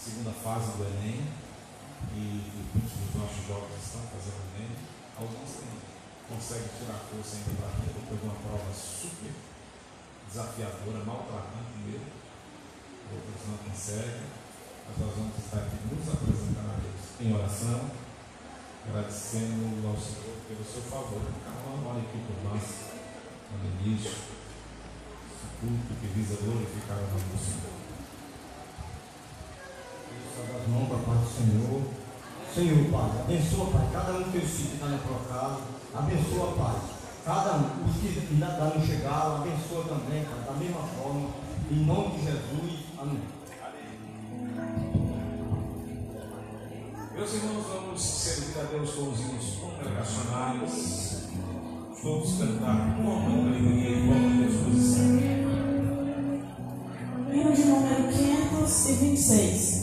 segunda fase do Enem, e muitos dos nossos jovens estão fazendo o Enem, alguns têm, conseguem tirar força ainda para mim, depois de uma prova super desafiadora, maltratante mesmo, outros não conseguem, mas nós vamos estar aqui nos apresentando a Deus em oração, agradecendo ao Senhor pelo seu favor. Cada um aqui por nós, no início, culto que visa glorificar o nome do Senhor das mãos para a paz do Senhor. Senhor, Pai, abençoa, Pai, cada um dos teus filhos que está na tua casa. Abençoa, Pai, cada um, os que ainda não chegaram, abençoa também, Pai, da mesma forma. Em nome de Jesus. Amém. Meus irmãos, vamos servir a Deus com os hinos congregacionais. Vamos cantar com alegria e com disposição. Hino de número 526.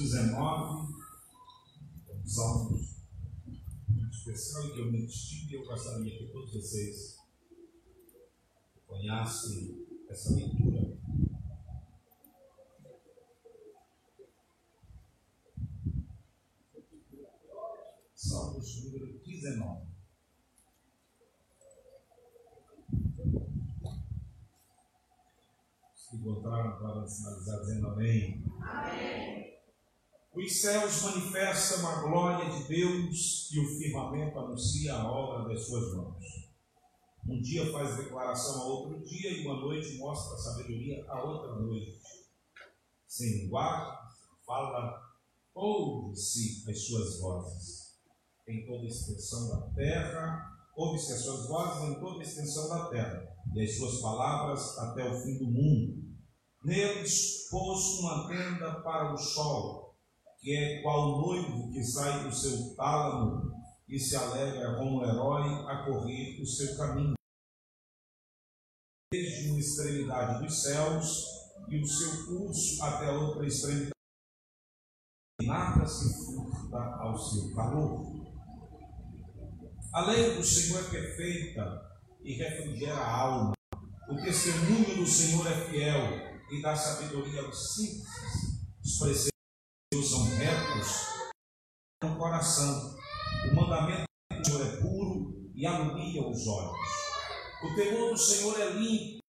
19, um Salmos muito especial e que eu me estive e eu gostaria que todos vocês conhecem essa leitura. Salmos número 19. Os que encontraram podem sinalizar dizendo amém. Os céus manifestam a glória de Deus e o firmamento anuncia a obra das suas mãos. Um dia faz declaração a outro dia e uma noite mostra a sabedoria a outra noite. Sem linguagem, fala, ouve-se as suas vozes. Em toda a extensão da terra, ouve-se as suas vozes em toda a extensão da terra, e as suas palavras até o fim do mundo. Neles pôs uma tenda para o sol, que é qual noivo que sai do seu tálamo e se alegra como herói a correr o seu caminho. Desde uma extremidade dos céus e o seu curso até a outra extremidade, nada se furta ao seu calor. A lei do Senhor é perfeita e refrigera a alma. O testemunho do Senhor é fiel e dá sabedoria aos simples. Os são retos no coração. O mandamento do Senhor é puro e alumia os olhos. O temor do Senhor é limpo.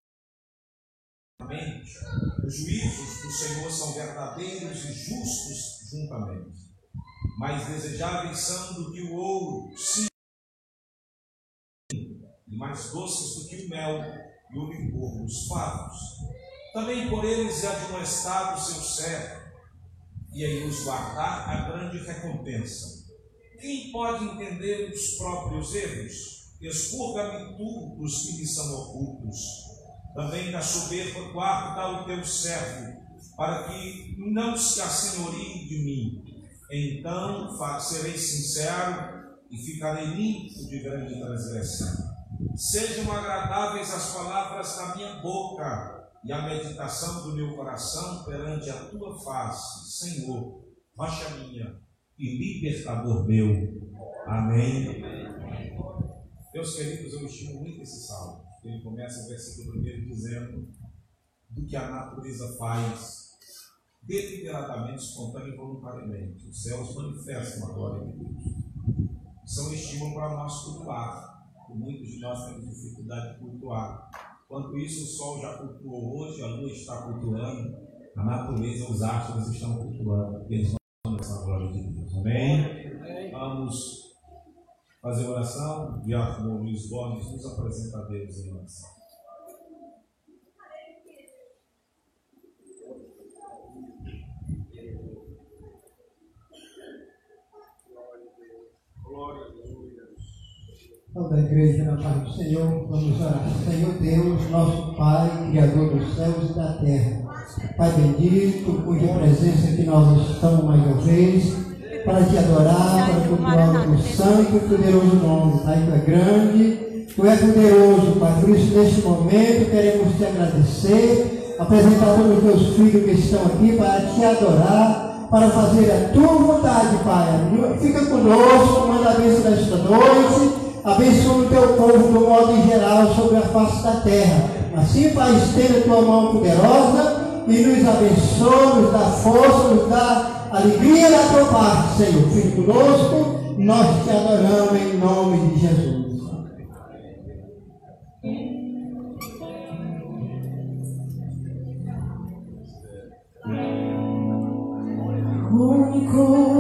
Os juízos do Senhor são verdadeiros e justos juntamente. Mais desejáveis são do que o ouro, sim, e mais doces do que o mel e o licor dos favos. Também por eles é admoestado o seu servo, e em os guardar a grande recompensa. Quem pode entender os próprios erros? Expurga-me tu dos que me são ocultos. Também da soberba guarda o teu servo, para que não se assenhorie de mim. Então serei sincero e ficarei limpo de grande transgressão. Sejam agradáveis as palavras da minha boca e a meditação do meu coração perante a tua face, Senhor, rocha minha e libertador meu. Amém. Meus queridos, eu estimo muito esse salmo. Ele começa o versículo 1 dizendo do que a natureza faz deliberadamente, espontâneo e voluntariamente. Os céus manifestam a glória de Deus. São estímulo para nós cultuar muitos de nós temos dificuldade de cultuar. Enquanto isso, o Sol já cultuou hoje, a Lua está cultuando, a natureza, os astros estão cultuando, eles vão essa glória de Deus. Amém? Vamos fazer oração. Diácono Luiz Gomes nos apresenta a Deus em oração. Toda a igreja na paz do Senhor, vamos orar. Senhor Deus, nosso Pai, Criador dos céus e da terra. Pai bendito, cuja presença que nós estamos mais uma vez, para te adorar, para cultuar o santo e poderoso nome. Pai, tu é grande, tu é poderoso, Pai. Por isso, neste momento, queremos te agradecer, apresentar todos os teus filhos que estão aqui para te adorar, para fazer a tua vontade, Pai. Fica conosco, manda a bênção nesta noite abençoa o teu povo do modo geral sobre a face da terra. Assim, Pai, estenda tua mão poderosa e nos abençoa, nos dá força, nos dá alegria da tua parte, Senhor. Fique conosco, nós te adoramos em nome de Jesus. único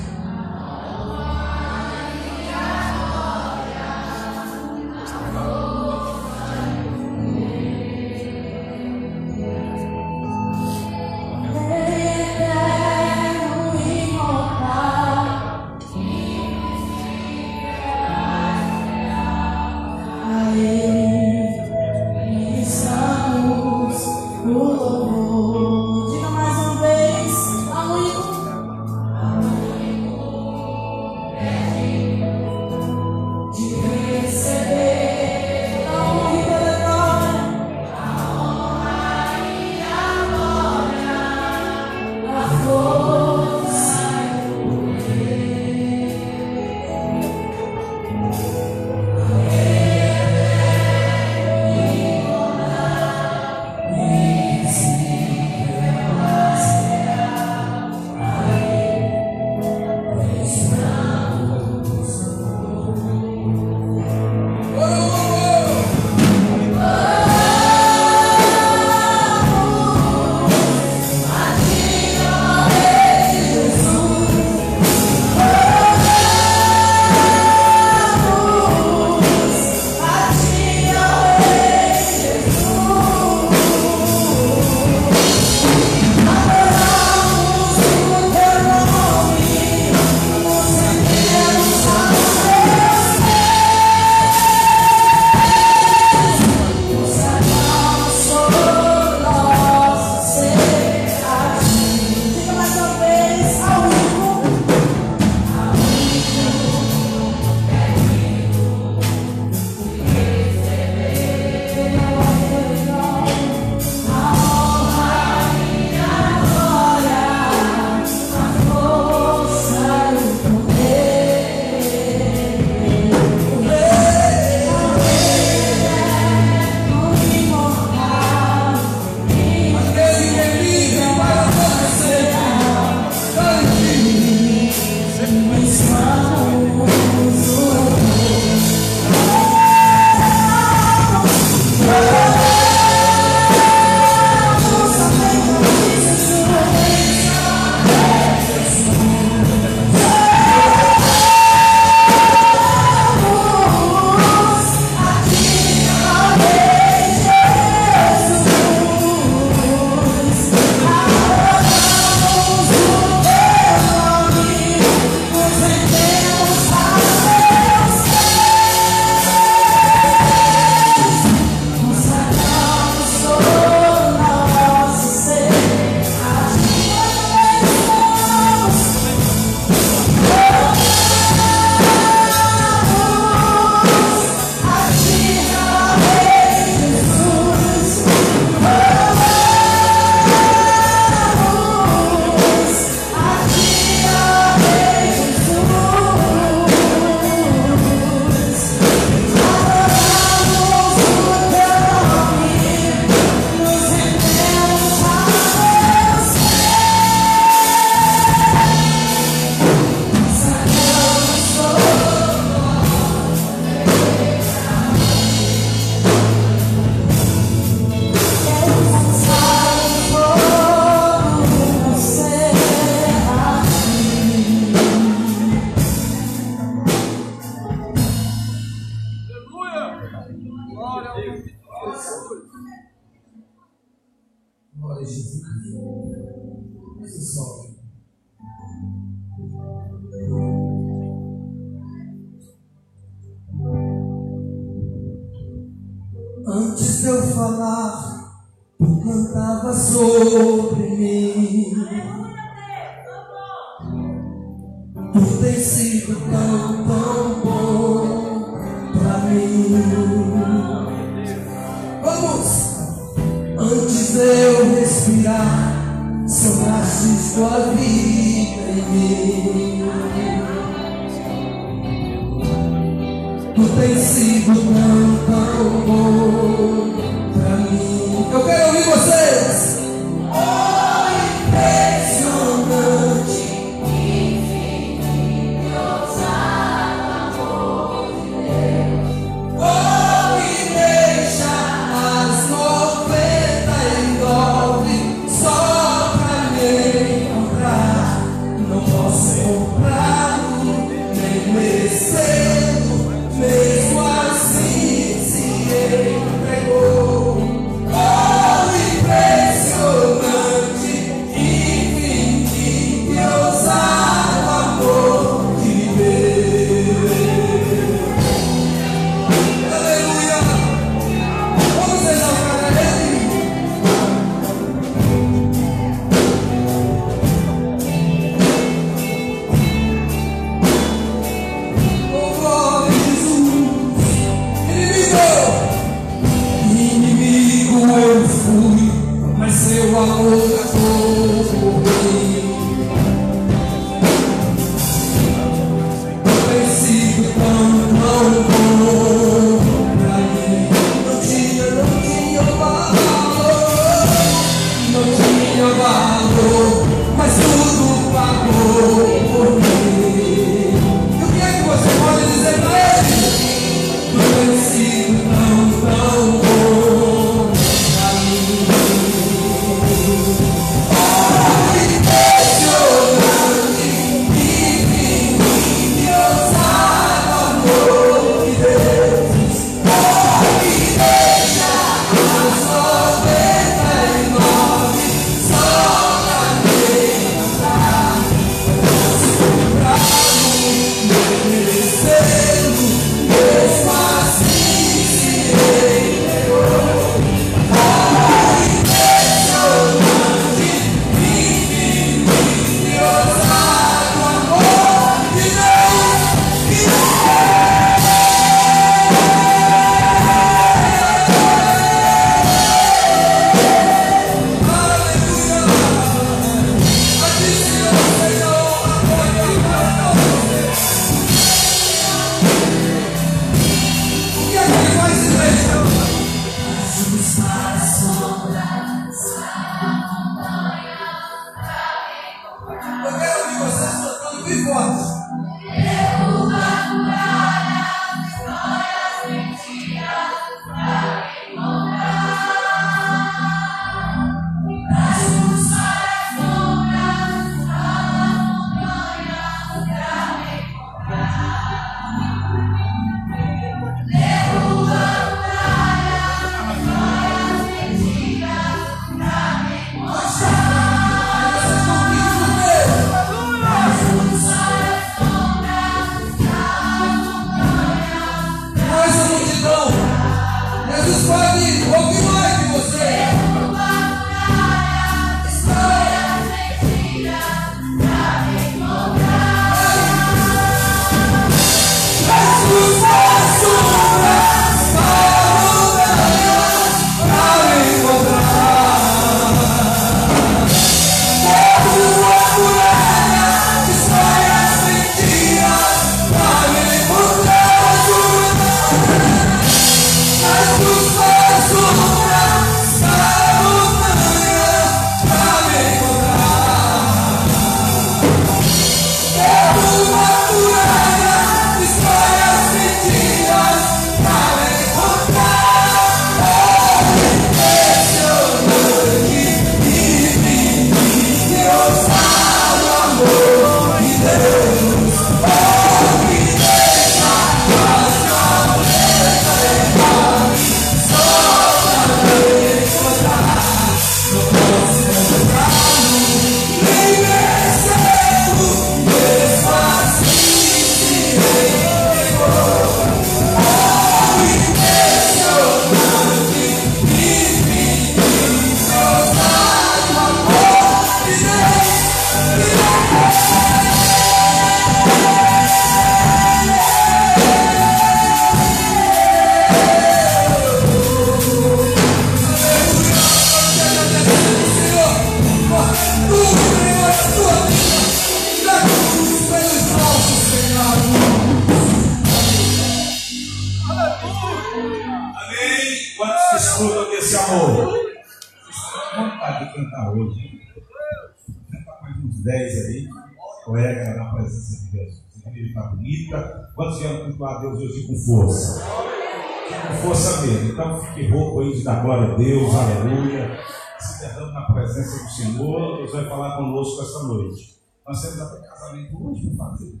Deus. Aleluia. Se derrame na presença do Senhor. Deus vai falar conosco esta noite. Nós temos até casamento hoje para fazer.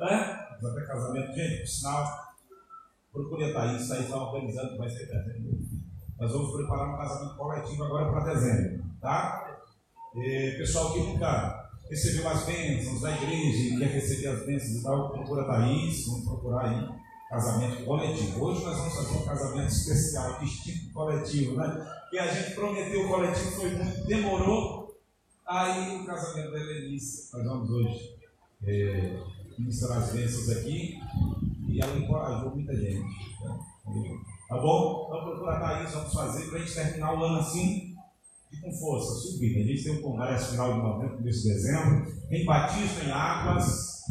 É? Até casamento. Gente, por sinal, procure a Thaís. Thaís está organizando que vai ser dezembro. Nós vamos preparar um casamento coletivo agora para dezembro. Tá? E, pessoal que nunca recebeu as bênçãos da igreja quer receber as bênçãos e tal, procura a Thaís. Vamos procurar aí casamento coletivo. Hoje nós vamos fazer um casamento especial, distinto coletivo, né? E a gente prometeu o coletivo, foi muito, demorou. Aí o casamento da Helenice, nós vamos hoje é, ministrar as bênçãos aqui e ela encorajou muita gente. né? Tá bom? Então procura a Thaís, vamos fazer para a gente terminar o ano assim, e com força, subindo. A gente tem um congresso final de novembro, começo de dezembro, em Batista, em Águas,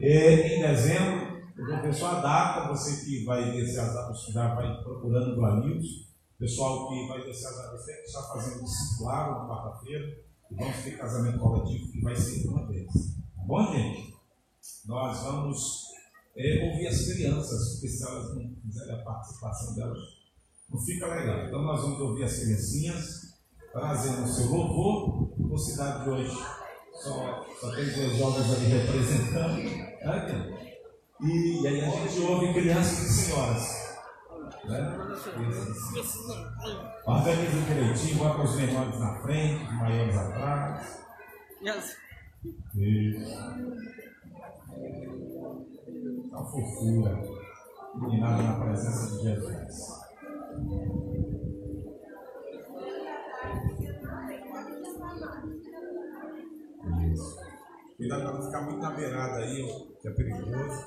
é, em dezembro. Eu vou só a data, você que vai descer as datas, já vai procurando do Amigos. Pessoal que vai descer as datas, está fazendo discipulado na quarta-feira. E vamos ter casamento coletivo que vai ser uma vez. Tá bom, gente? Nós vamos é, ouvir as crianças, porque se elas não fizerem a participação delas, não fica legal. Então nós vamos ouvir as criancinhas, trazendo o seu louvor. Por cidade de hoje, só, só tem dois jovens ali representando. Né? E, e aí a gente ouve crianças e senhoras. Né? Organiza direitinho, bota os menores na frente, os maiores atrás. Isso. Uma fofura. Iluminada na presença de Jesus. Isso. Cuidado para não ficar muito na beirada aí, que é perigoso.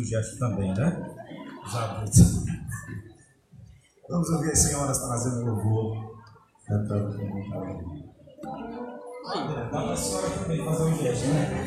De ficar fazendo o gesto também, né? Os adultos. Vamos ouvir as senhoras trazendo louvor, cantando com vontade. Dá para a senhora também fazer o gesto, né?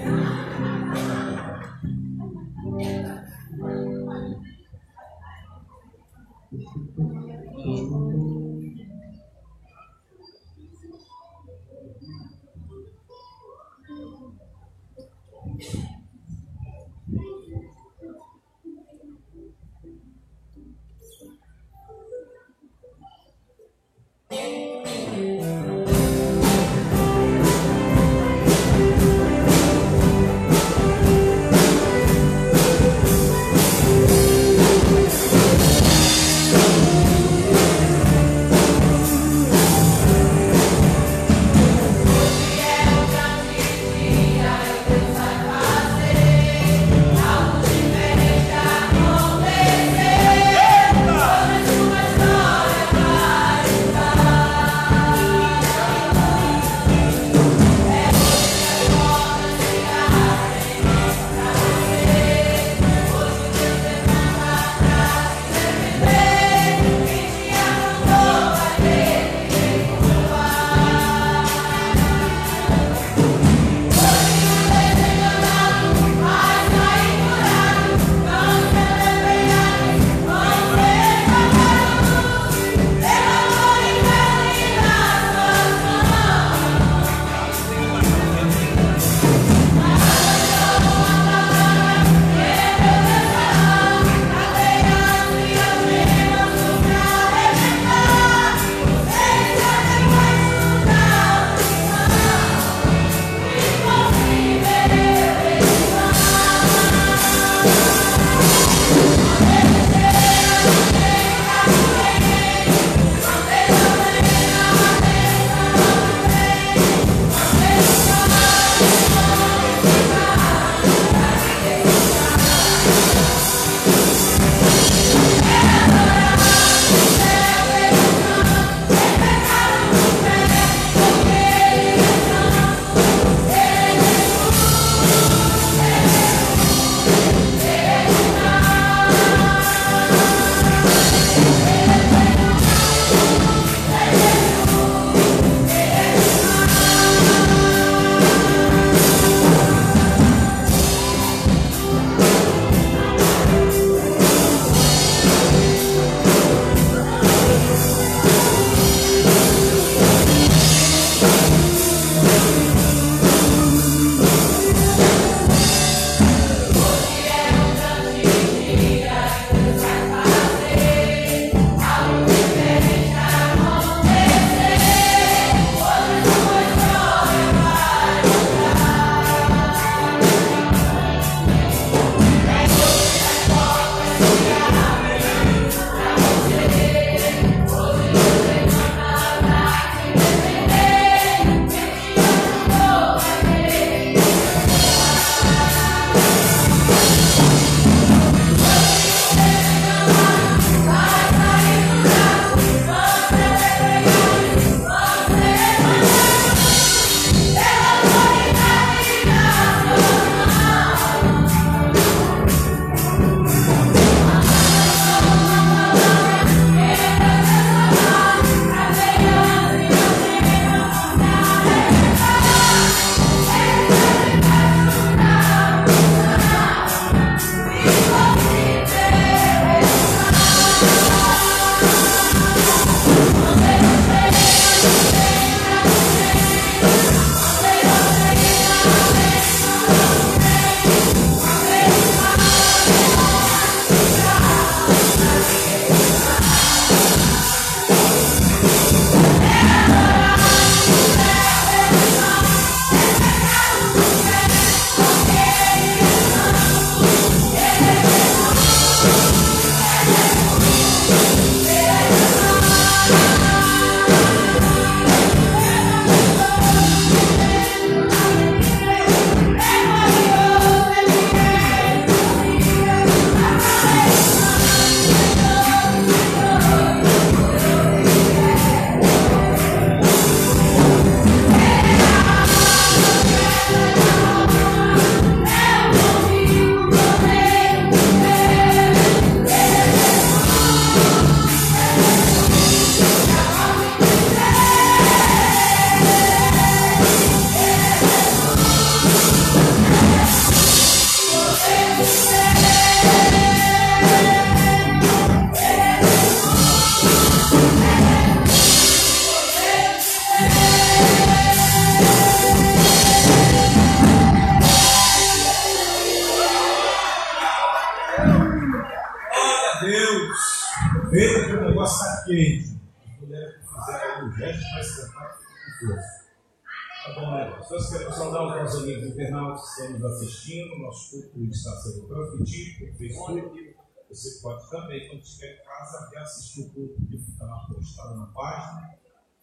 Nosso culto está sendo transmitido pelo Facebook. Você pode também, quando estiver em casa, ver assistir o culto que fica lá postado na página.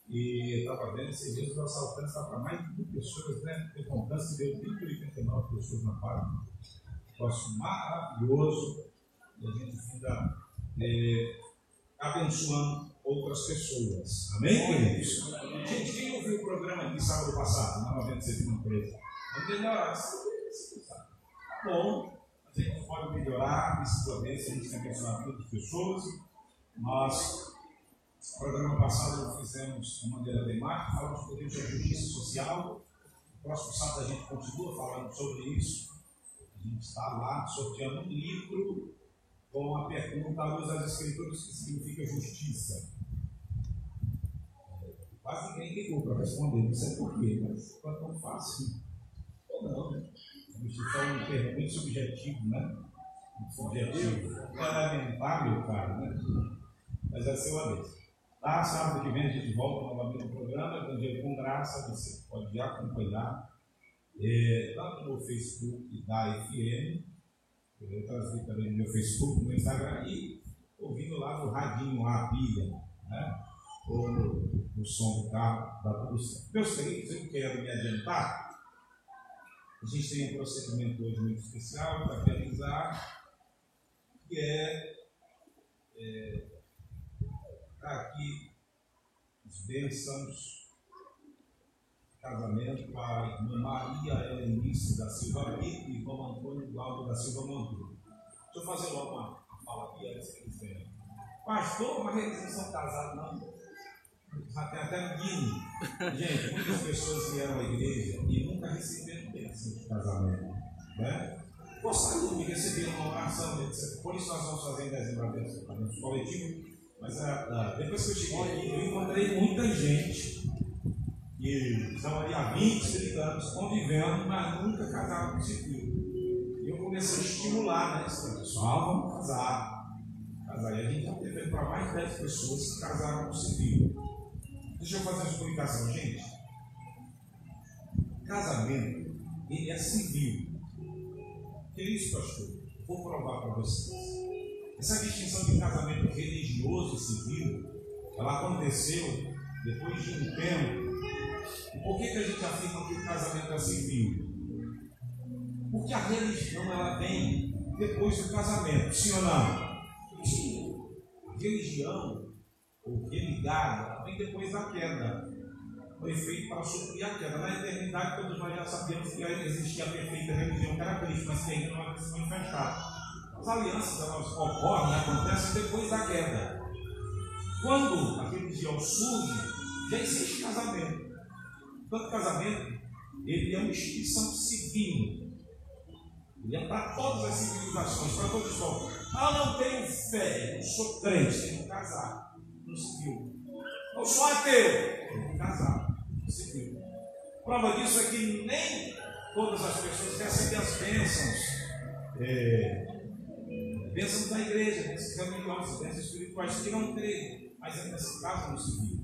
E estava vendo esses dias o nosso alcance está para mais de mil pessoas, né? Teve um alcance que deu 1.089 pessoas na página. Nosso maravilhoso. E a gente fica é, abençoando outras pessoas. Amém, queridos? Gente, quem ouviu o programa aqui sábado passado, na 973? Vamos melhorar. Tá bom, a gente pode melhorar, principalmente, a gente tem abençoado muitas pessoas. Nós, no programa passado, fizemos de maneira temática, falamos sobre a justiça social. No próximo sábado a gente continua falando sobre isso. A gente está lá sorteando um livro com a pergunta à luz das Escrituras que significa justiça. Quase ninguém ligou para responder, não sei porquê, mas é tão fácil. Ou não, né? Justiça é um termo muito subjetivo, né? Subjetivo. É lamentável, cara, né? Mas é seu vez. Tá, sábado que vem a gente volta novamente no programa, Evangelho com Graça, você pode acompanhar, é, tanto no Facebook da FM, eu transmito também no meu Facebook, no meu Instagram, e ouvindo lá no radinho, lá, a pilha, né? ou no, no som do carro, tudo certo. Meus queridos, eu quero me adiantar. A gente tem um procedimento hoje muito especial para realizar, que é, é aqui os bênçãos casamento para a irmã Maria Helenice da Silva Brito e irmão Antônio Glauco da Silva Monteiro. Deixa eu fazer logo uma, uma fala aqui antes que eles venham. Pastor, mas eles não são casados, não. Até no Guine. Gente, muitas pessoas vieram à igreja e nunca receberam bênção de casamento. Né? Gostariam de receber uma oração, etc. Por isso nós vamos fazer em dezembro a bênção coletivo. Mas ah, depois que eu cheguei aqui, eu encontrei muita gente que estão ali há 20, 30 anos convivendo, mas nunca casaram com civil. E eu comecei a estimular, né? Pessoal, vamos casar. E a gente está teve para mais de 10 pessoas que casaram com civil. Deixa eu fazer uma explicação, gente. Casamento, ele é civil. Que é isso, pastor? Vou provar para vocês. Essa distinção de casamento religioso e civil, ela aconteceu depois de um tempo. E por que, que a gente afirma que o casamento é civil? Porque a religião ela vem depois do casamento, sim ou não? A religião, ou religada, ela vem depois da queda. Foi feito para suprir a queda. Na eternidade, todos nós já sabemos que existia a perfeita religião que era Cristo, mas que ainda não havia se manifestado. As alianças elas ocorrem, acontecem depois da queda. Quando a religião surge, já existe casamento. Tanto casamento, ele é uma instituição civil. Ele é para todas as civilizações, para todos os povos. Ah, não tenho fé, eu sou crente, tenho que casar. No civil. Eu sou ateu, tenho que casar. No civil. Prova disso é que nem todas as pessoas recebem as bênçãos. É, bênçãos da igreja, bênçãos religiosas, bênçãos espirituais que não creem, mas é nesse caso no civil.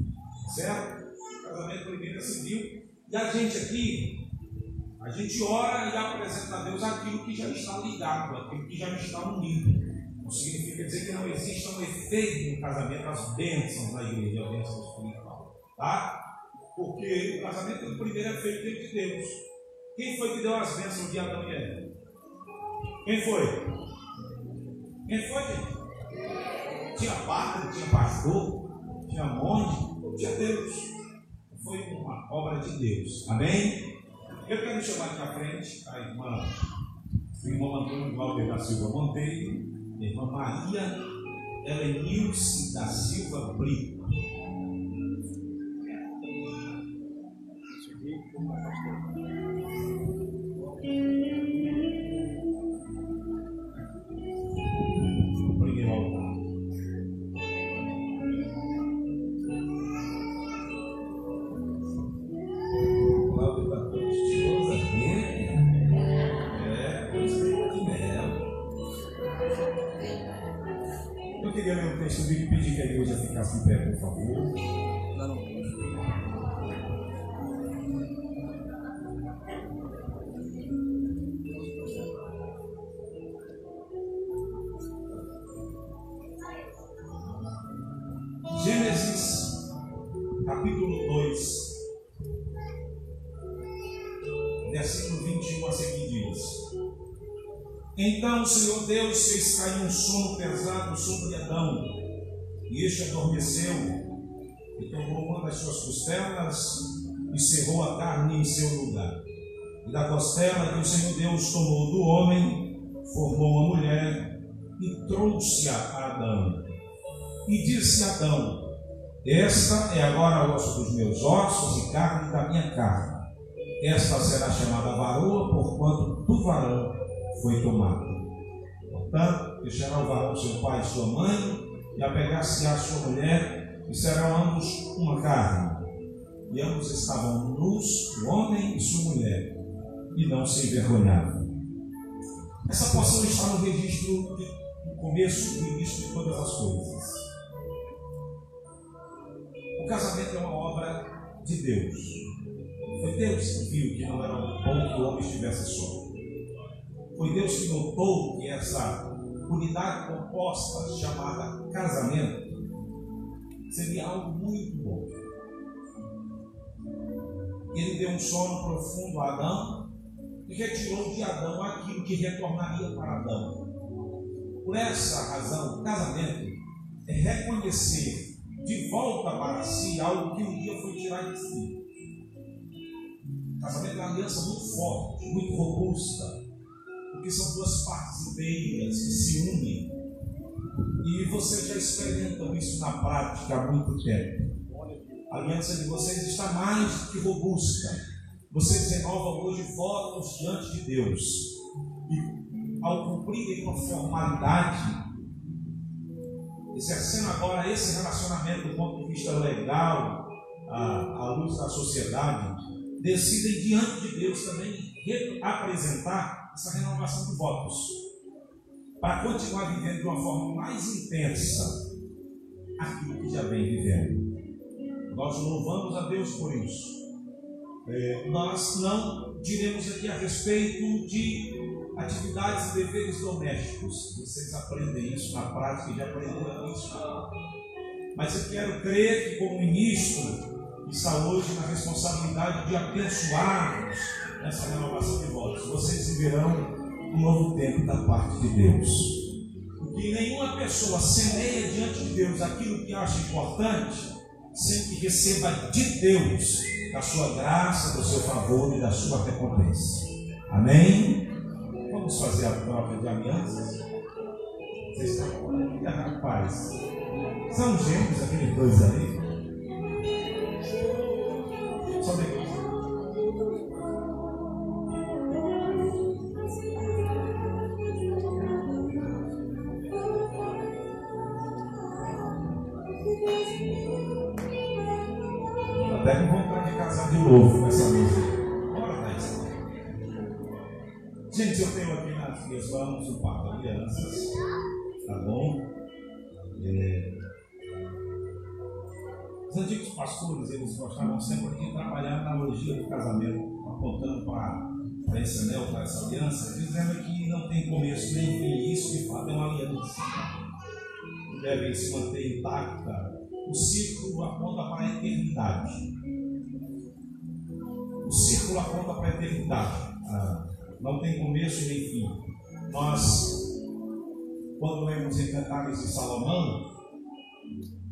Certo? O casamento primeiro é civil. E a gente aqui, a gente ora e apresenta a Deus aquilo que já está ligado, aquilo que já está unido. Não significa dizer que não existe um efeito no casamento, as bênçãos da igreja, a bênção espiritual. Tá? Porque o casamento primeiro é feito dentro de Deus. Quem foi que deu as bênçãos de Adão e Eva? Quem foi? Quem foi, gente? Tinha padre, tinha pastor, tinha monge, tinha Deus. Foi uma obra de Deus. Amém? Eu quero chamar aqui à frente a irmã, o irmão Antônio Glauber da Silva Monteiro, a irmã Maria Helenilce da Silva Brito. Então o Senhor Deus fez cair um sono pesado sobre Adão, e este adormeceu, e tomou uma das suas costelas e cerrou a carne em seu lugar. E da costela que o Senhor Deus tomou do homem, formou uma mulher e trouxe-a a Adão. E disse a Adão: Esta é agora osso dos meus ossos e carne da minha carne. Esta será chamada varoa, porquanto do varão foi tomado. Portanto, deixará o varão seu pai e sua mãe, e apegar-se-á sua mulher, e serão ambos uma carne. E ambos estavam nus, o homem e sua mulher, e não se envergonhavam. Essa porção está no registro, de, no começo do início de todas as coisas. O casamento é uma obra de Deus. Foi Deus que viu que não era bom que o homem estivesse só. Foi Deus que notou que essa unidade composta, chamada casamento, seria algo muito bom. Ele deu um sono profundo a Adão e retirou de Adão aquilo que retornaria para Adão. Por essa razão, o casamento é reconhecer de volta para si algo que um dia foi tirado de si. Casamento é uma aliança muito forte, muito robusta, porque são duas partes inteiras que se unem. E vocês já experimentam isso na prática há muito tempo. A aliança de vocês está mais que robusta. Vocês renovam hoje votos diante de Deus. E ao cumprirem com formalidade, exercendo agora esse relacionamento do ponto de vista legal, à luz da sociedade, decidem diante de Deus também apresentar essa renovação de votos, para continuar vivendo de uma forma mais intensa aquilo que já vem vivendo. Nós louvamos a Deus por isso. É, nós não diremos aqui a respeito de atividades e deveres domésticos. Vocês aprendem isso na prática e já aprenderam isso. Mas eu quero crer que, como ministro, está hoje na responsabilidade de abençoar-nos nessa renovação de votos. Vocês viverão um novo tempo da parte de Deus. Porque nenhuma pessoa semeia diante de Deus aquilo que acha importante sem que receba de Deus da sua graça, do seu favor e da sua recompensa. Amém? Vamos fazer a prova de alianças? Vocês estão olhando, rapaz. São gêmeos aqueles dois ali. Só depois. Novo essa música. Bora, Thaís. Gente, eu tenho aqui nas minhas mãos o de alianças. Tá bom? É, Os antigos pastores, eles gostavam sempre de trabalhar na analogia do casamento, apontando para, para esse anel, para essa aliança, dizendo que não tem começo nem fim. Isso, de fato, é uma aliança. Deve se manter intacta. O círculo aponta para a eternidade. O círculo aponta para a eternidade. Ah, não tem começo nem fim. Nós, quando lemos em Cantares de Salomão,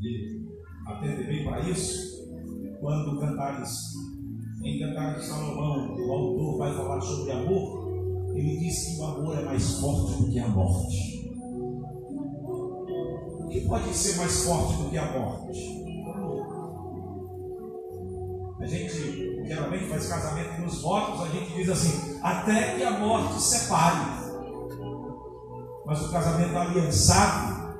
e atende bem para isso, quando Cantares, em Cantares de Salomão, o autor vai falar sobre amor, ele diz que o amor é mais forte do que a morte. O que pode ser mais forte do que a morte? A gente geralmente faz casamento nos votos, a gente diz assim, até que a morte separe. Mas o casamento aliançado,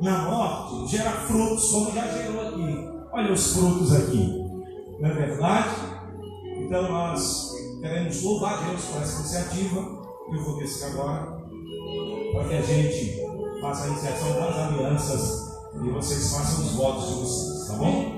na morte, gera frutos, como já gerou aqui. Olha os frutos aqui. Não é verdade? Então nós queremos louvar Deus por essa iniciativa. Eu vou descer agora, para que a gente faça a iniciação das alianças e vocês façam os votos de vocês, tá bom?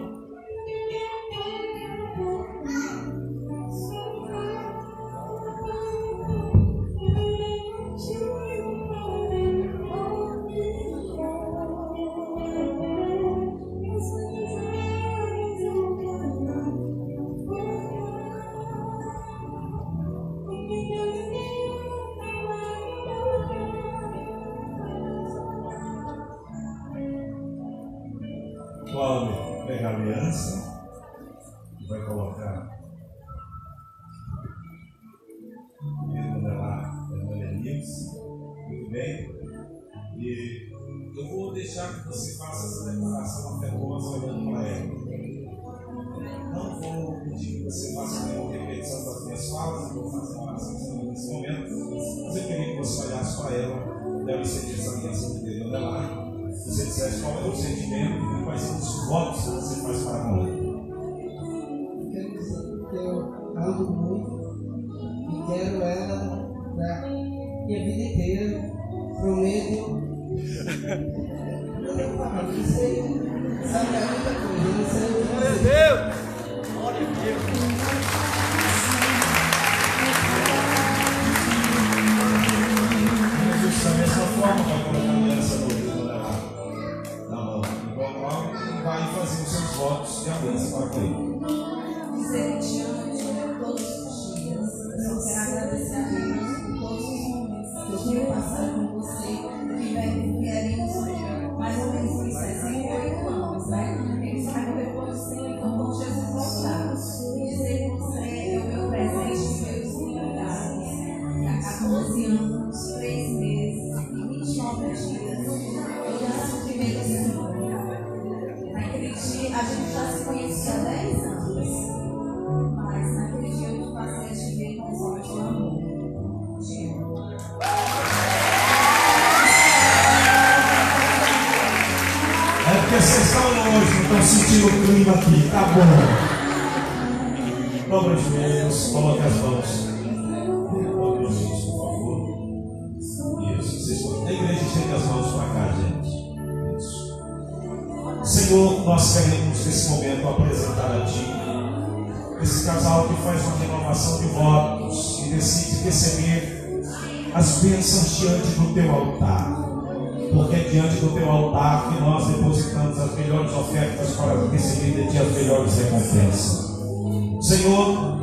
Senhor,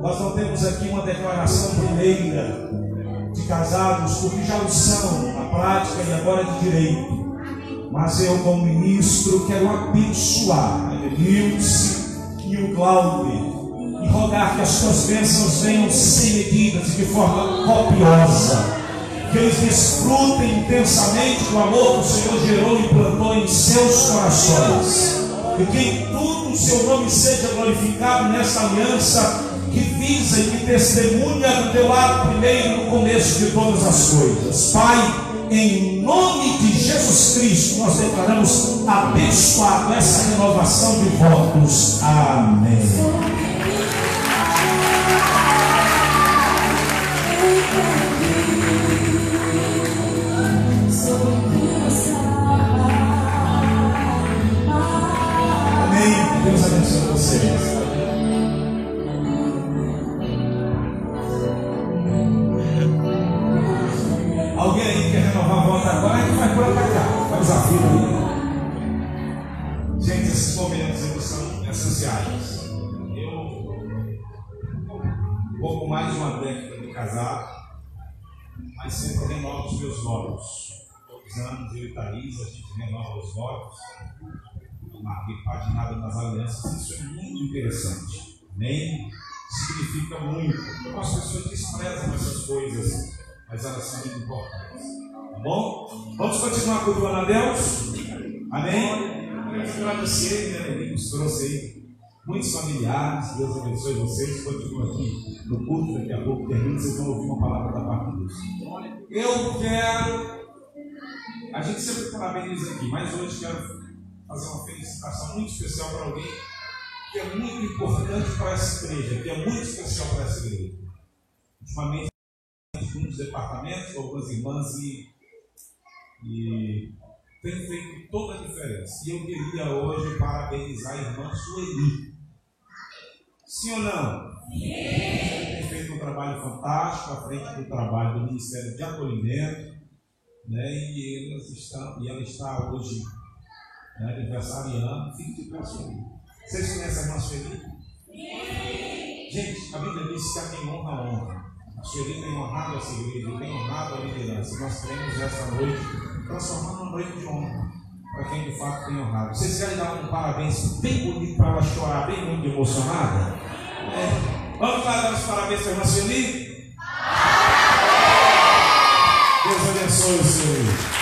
nós não temos aqui uma declaração primeira de casados, porque já o são na prática e agora de direito. Mas eu, como ministro, quero abençoar a Edenilce e o Glauber e rogar que as suas bênçãos venham sem medidas e de forma copiosa que eles desfrutem intensamente do amor que o Senhor gerou e plantou em seus corações. E que em tudo o seu nome seja glorificado nessa aliança que visa e que testemunha do teu lado primeiro no começo de todas as coisas. Pai, em nome de Jesus Cristo, nós declaramos abençoado essa renovação de votos. Amém. Alguém aí quer renovar a volta agora? A gente vai por cá. Faz a vida. Gente, esses momentos são essenciais. Eu, pouco mais de uma década de casado, mas sempre renovo os meus votos. Todos os anos eu e Thaís, a gente renova os votos uma repaginada nas alianças, isso é muito interessante. Amém? Significa muito. Algumas pessoas desprezam essas coisas, mas elas são muito importantes. Tá bom? Vamos continuar cultuando a Deus? Amém? Agradecer, né? Ele nos trouxe aí muitos familiares. Deus abençoe vocês. Continua aqui no culto, daqui a pouco termina, vocês vão ouvir uma palavra da parte de Deus. Eu quero. A gente sempre parabeniza aqui, mas hoje quero fazer uma felicitação muito especial para alguém que é muito importante para essa igreja, que é muito especial para essa igreja. Ultimamente, um dos departamentos, algumas irmãs, e, e tem feito toda a diferença. E eu queria hoje parabenizar a irmã Sueli. Sim ou não? Sim. Tem feito um trabalho fantástico à frente do trabalho do Ministério de Acolhimento, né? e, elas estão, e ela está hoje né, aniversariando, fique de pé, Sueli. Vocês conhecem a irmã Sueli? Gente, a Bíblia diz que a quem honra, honra. A Sueli tem honrado essa igreja, tem honrado a liderança. Nós queremos essa noite transformar numa noite de honra. para quem de fato tem honrado. Vocês querem dar um parabéns bem bonito para ela chorar, bem muito emocionada? É. Vamos lá dar os parabéns para a irmã Sueli? Deus abençoe o seu.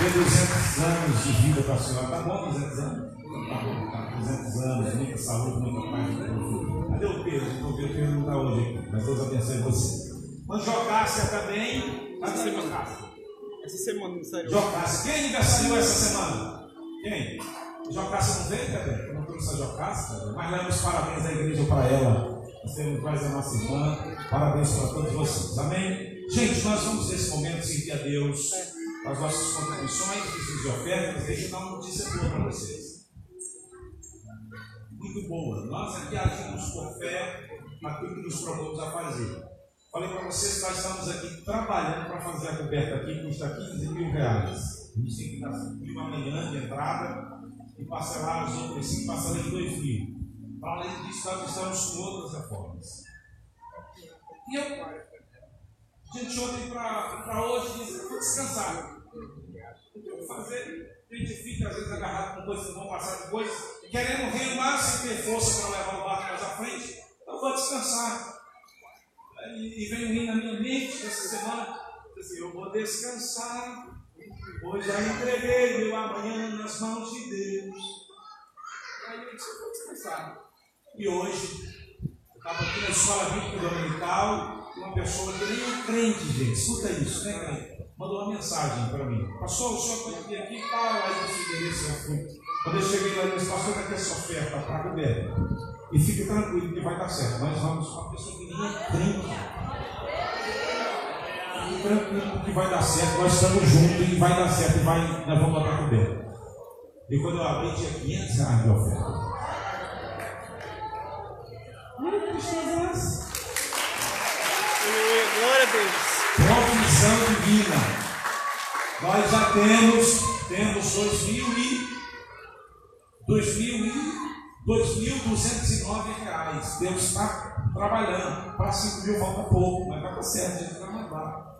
Tem 200 anos de vida para a senhora. Tá bom 200 anos? Tá bom, tá 200 anos, muita saúde, muita paz, muita fortuna. Cadê o Pedro? Não, o Pedro não está hoje aqui, mas Deus abençoe você. Mas Jocássia também. Cadê a Jocássia? Essa semana não saiu. Jocássia. Quem aniversariou essa semana? Quem? Jocássia não veio, cadê? Eu não trouxe a Jocássia, cadê? mas damos parabéns à igreja para ela. Nós temos mais a nossa irmã. Parabéns para todos vocês. Amém? Gente, nós vamos nesse momento servir a Deus as nossas contribuições, pedidos ofertas. Deixa eu dar uma notícia boa para vocês. Muito boa. Nós aqui agimos por fé naquilo que nos propomos a fazer. Falei para vocês que nós estamos aqui trabalhando para fazer a coberta aqui, custa 15 mil reais. A gente tem que dar de uma manhã de entrada e parcelar os outros cinco parcelas de 2 mil. Além disso, nós estamos com outras reformas. E eu, gente, ontem para hoje, disse, eu vou descansar. O que eu vou fazer? A gente fica às vezes agarrado com coisas que vão passar depois, querendo remar sem ter força para levar o barco mais à frente. Então eu vou descansar. E, e veio vir na minha mente essa semana, assim, eu vou descansar, pois já entreguei meu amanhã nas mãos de Deus. Aí eu disse, eu vou descansar. E hoje, estava aqui na escola bíblica dominical, uma pessoa que nem é crente, gente, escuta isso, né, crente? Mandou uma mensagem para mim. Pastor, o senhor pode aqui e tal, aí esse endereço fui. Quando eu cheguei lá, ele disse, pastor, vai ter essa oferta para a governo. E fique tranquilo que vai dar certo. Nós vamos com uma pessoa que nem é crente. Fique tranquilo que vai dar certo. Nós estamos juntos e vai dar certo. E vai, nós vamos botar coberto. E quando eu abri, tinha 500 reais de oferta. Tristeza Glória a Deus. Provisão divina. Nós já temos, temos 2 mil e 2 mil e 2.209 reais. Deus está trabalhando. Para 5 mil falta pouco, mas vai dar certo, a gente vai mandar.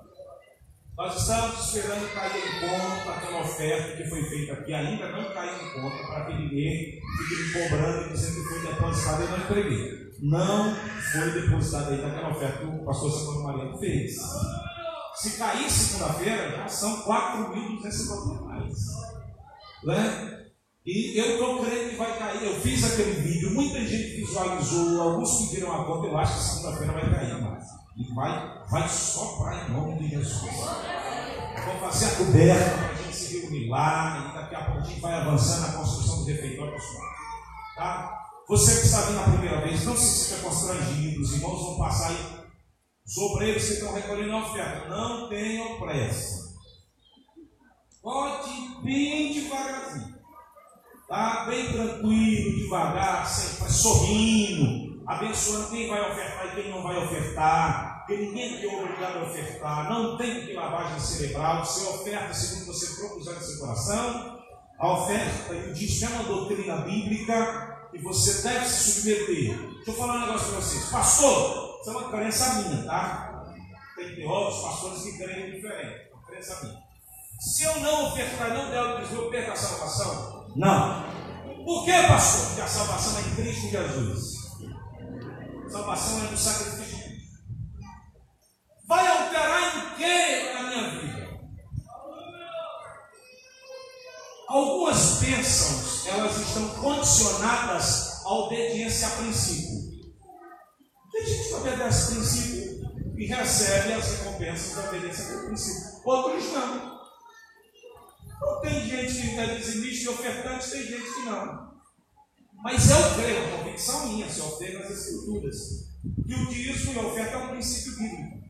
Nós estamos esperando cair em conta aquela oferta que foi feita aqui, ainda não caiu em conta, para que ninguém fique cobrando e dizendo que foi depositado e não entreguei. Não foi depositado aí naquela oferta que o pastor Santoro Mariano fez. Se cair segunda-feira, já são 4.250 reais. Né? E eu estou crendo que vai cair. Eu fiz aquele vídeo, muita gente visualizou, alguns pediram a conta, eu acho que segunda-feira vai cair mais. E vai, vai soprar em nome de Jesus. Vou fazer a coberta para a gente se reunir lá, e daqui a pouco a gente vai avançando na construção do refeitório pessoal. Tá? Você que está vindo a primeira vez, não se sinta constrangido, os irmãos vão passar aí. Os obreiros que estão recolhendo a oferta, não tenham pressa. Pode bem devagarzinho. Tá bem tranquilo, devagar, sempre sorrindo, abençoando quem vai ofertar e quem não vai ofertar, porque ninguém aqui é obrigado a ofertar, não tem que lavagem cerebral, você oferta segundo você propuser no seu coração, a oferta, e o dízimo é uma doutrina bíblica e você deve se submeter. Deixa eu falar um negócio para vocês, pastor, isso é uma crença minha, tá? Tem teólogos, pastores que creem diferente, é uma crença minha. Se eu não ofertar, não der o dízimo, eu perco a salvação? Não. Por que, pastor? Porque a salvação é em Cristo Jesus. A salvação é no sacrifício. Vai alterar em que na minha vida? Algumas bênçãos, elas estão condicionadas à obediência a princípio. Tem gente que obedece princípio e recebe as recompensas da obediência a princípio. Outros não. Não tem gente que é dizimista e ofertante, tem gente que não. Mas eu creio, a convicção minha, se eu tenho nas escrituras, que o dízimo e a oferta é um princípio bíblico.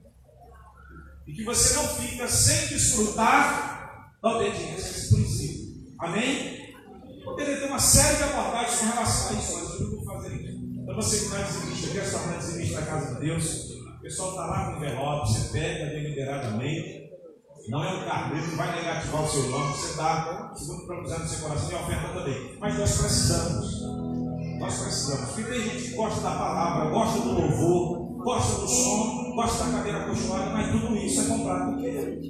E que você não fica sem desfrutar da obediência a esse princípio. Amém? Poderia ter uma série de abordagens com relação a isso, mas eu não vou fazer isso. Então você que é dizimista, quer se tornar dizimista da casa de Deus, o pessoal está lá com envelope, você pega deliberadamente. Não é um carneiro que vai negativar o seu nome, você dá, segundo provisão no seu coração, e oferta também. Mas nós precisamos. Nós precisamos. Porque tem gente que gosta da palavra, gosta do louvor, gosta do som, gosta da cadeira acolchoada, mas tudo isso é comprado com dinheiro.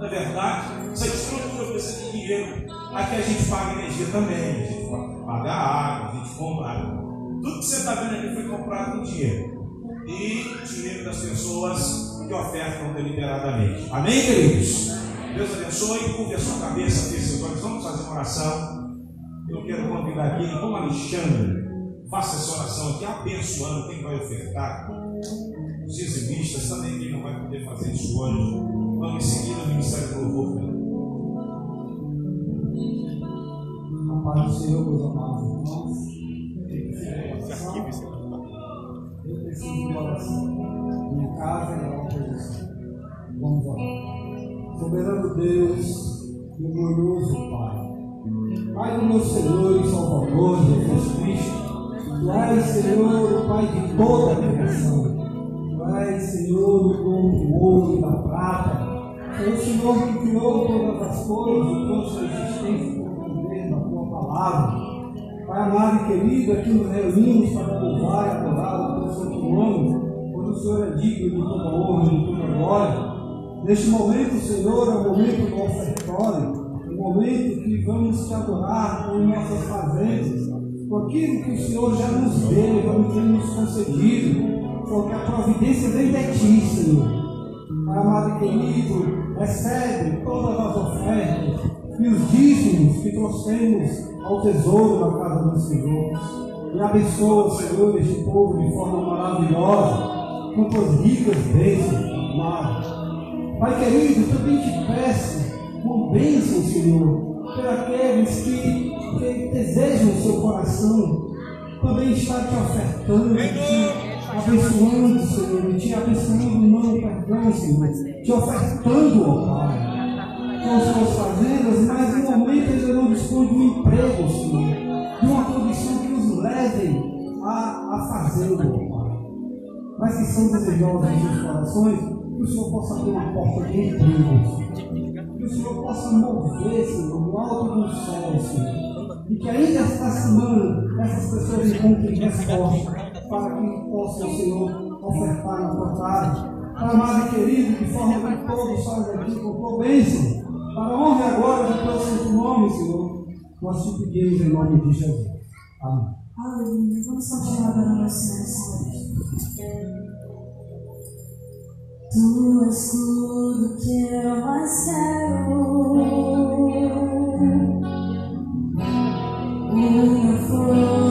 Na verdade, essa estrutura precisa de dinheiro. Aqui a gente paga energia também, a gente paga água, a gente compra água. Tudo que você está vendo aqui foi comprado com dinheiro. E dinheiro das pessoas que ofertam deliberadamente. Amém, queridos? Deus abençoe, curve a sua cabeça, feche seus olhos. Vamos fazer uma oração. Eu quero convidar aqui, como Alexandre, faça essa oração aqui, abençoando quem vai ofertar. Os dizimistas também, quem não vai poder fazer isso hoje. Vamos em seguida o Ministério do Louvor. né? A paz do Senhor, meus amados irmãos. Eu preciso de oração. Minha casa é. Vamos orar. Soberano Deus glorioso Pai. Pai do meu Senhor e Salvador, Jesus Cristo. Tu és, Senhor, o Pai de toda a criação. Tu és, Senhor, o dono do ouro e da prata. É o Senhor que criou todas as coisas, toda a sua existência por poder da tua palavra. Pai amado e querido, aqui nos reunimos para louvar e adorar o teu santo nome, pois o Senhor é digno de toda honra e de toda glória. Neste momento, Senhor, é o momento do ofertório, o momento que vamos te adorar com nossas fazendas, com aquilo que o Senhor já nos deu, já nos tem nos concedido, porque a providência vem de ti, Senhor. Amado e querido, recebe todas as ofertas e os dízimos que trouxemos ao tesouro da casa do Senhor. E abençoa, Senhor, este povo de forma maravilhosa, com tuas ricas bênçãos, amado. Pai querido, também te peço uma bênção, Senhor, para aqueles que, que desejam o seu coração também estar te ofertando, te abençoando, Senhor, te abençoando não perdão, Senhor, te ofertando, ó Pai com suas fazendas, mas no momento ainda não dispõe de um emprego, Senhor, de uma condição que os leve a, a fazê-lo, ó Pai. Mas que são desejosos em seus corações, que o Senhor possa abrir uma porta de emprego, que o Senhor possa mover, Senhor, no alto do céu, Senhor. E que ainda esta semana essas pessoas encontrem resposta para que possam, Senhor, ofertar na tua casa. Amado e querido, de forma que todos saiam daqui com tua bênção. Para honra glória do teu santo nome, Senhor, nós te pedimos em nome de Jesus. Amém. Aleluia. Vamos continuar adorando ao Senhor. Tu és tudo que eu mais quero. Uma flor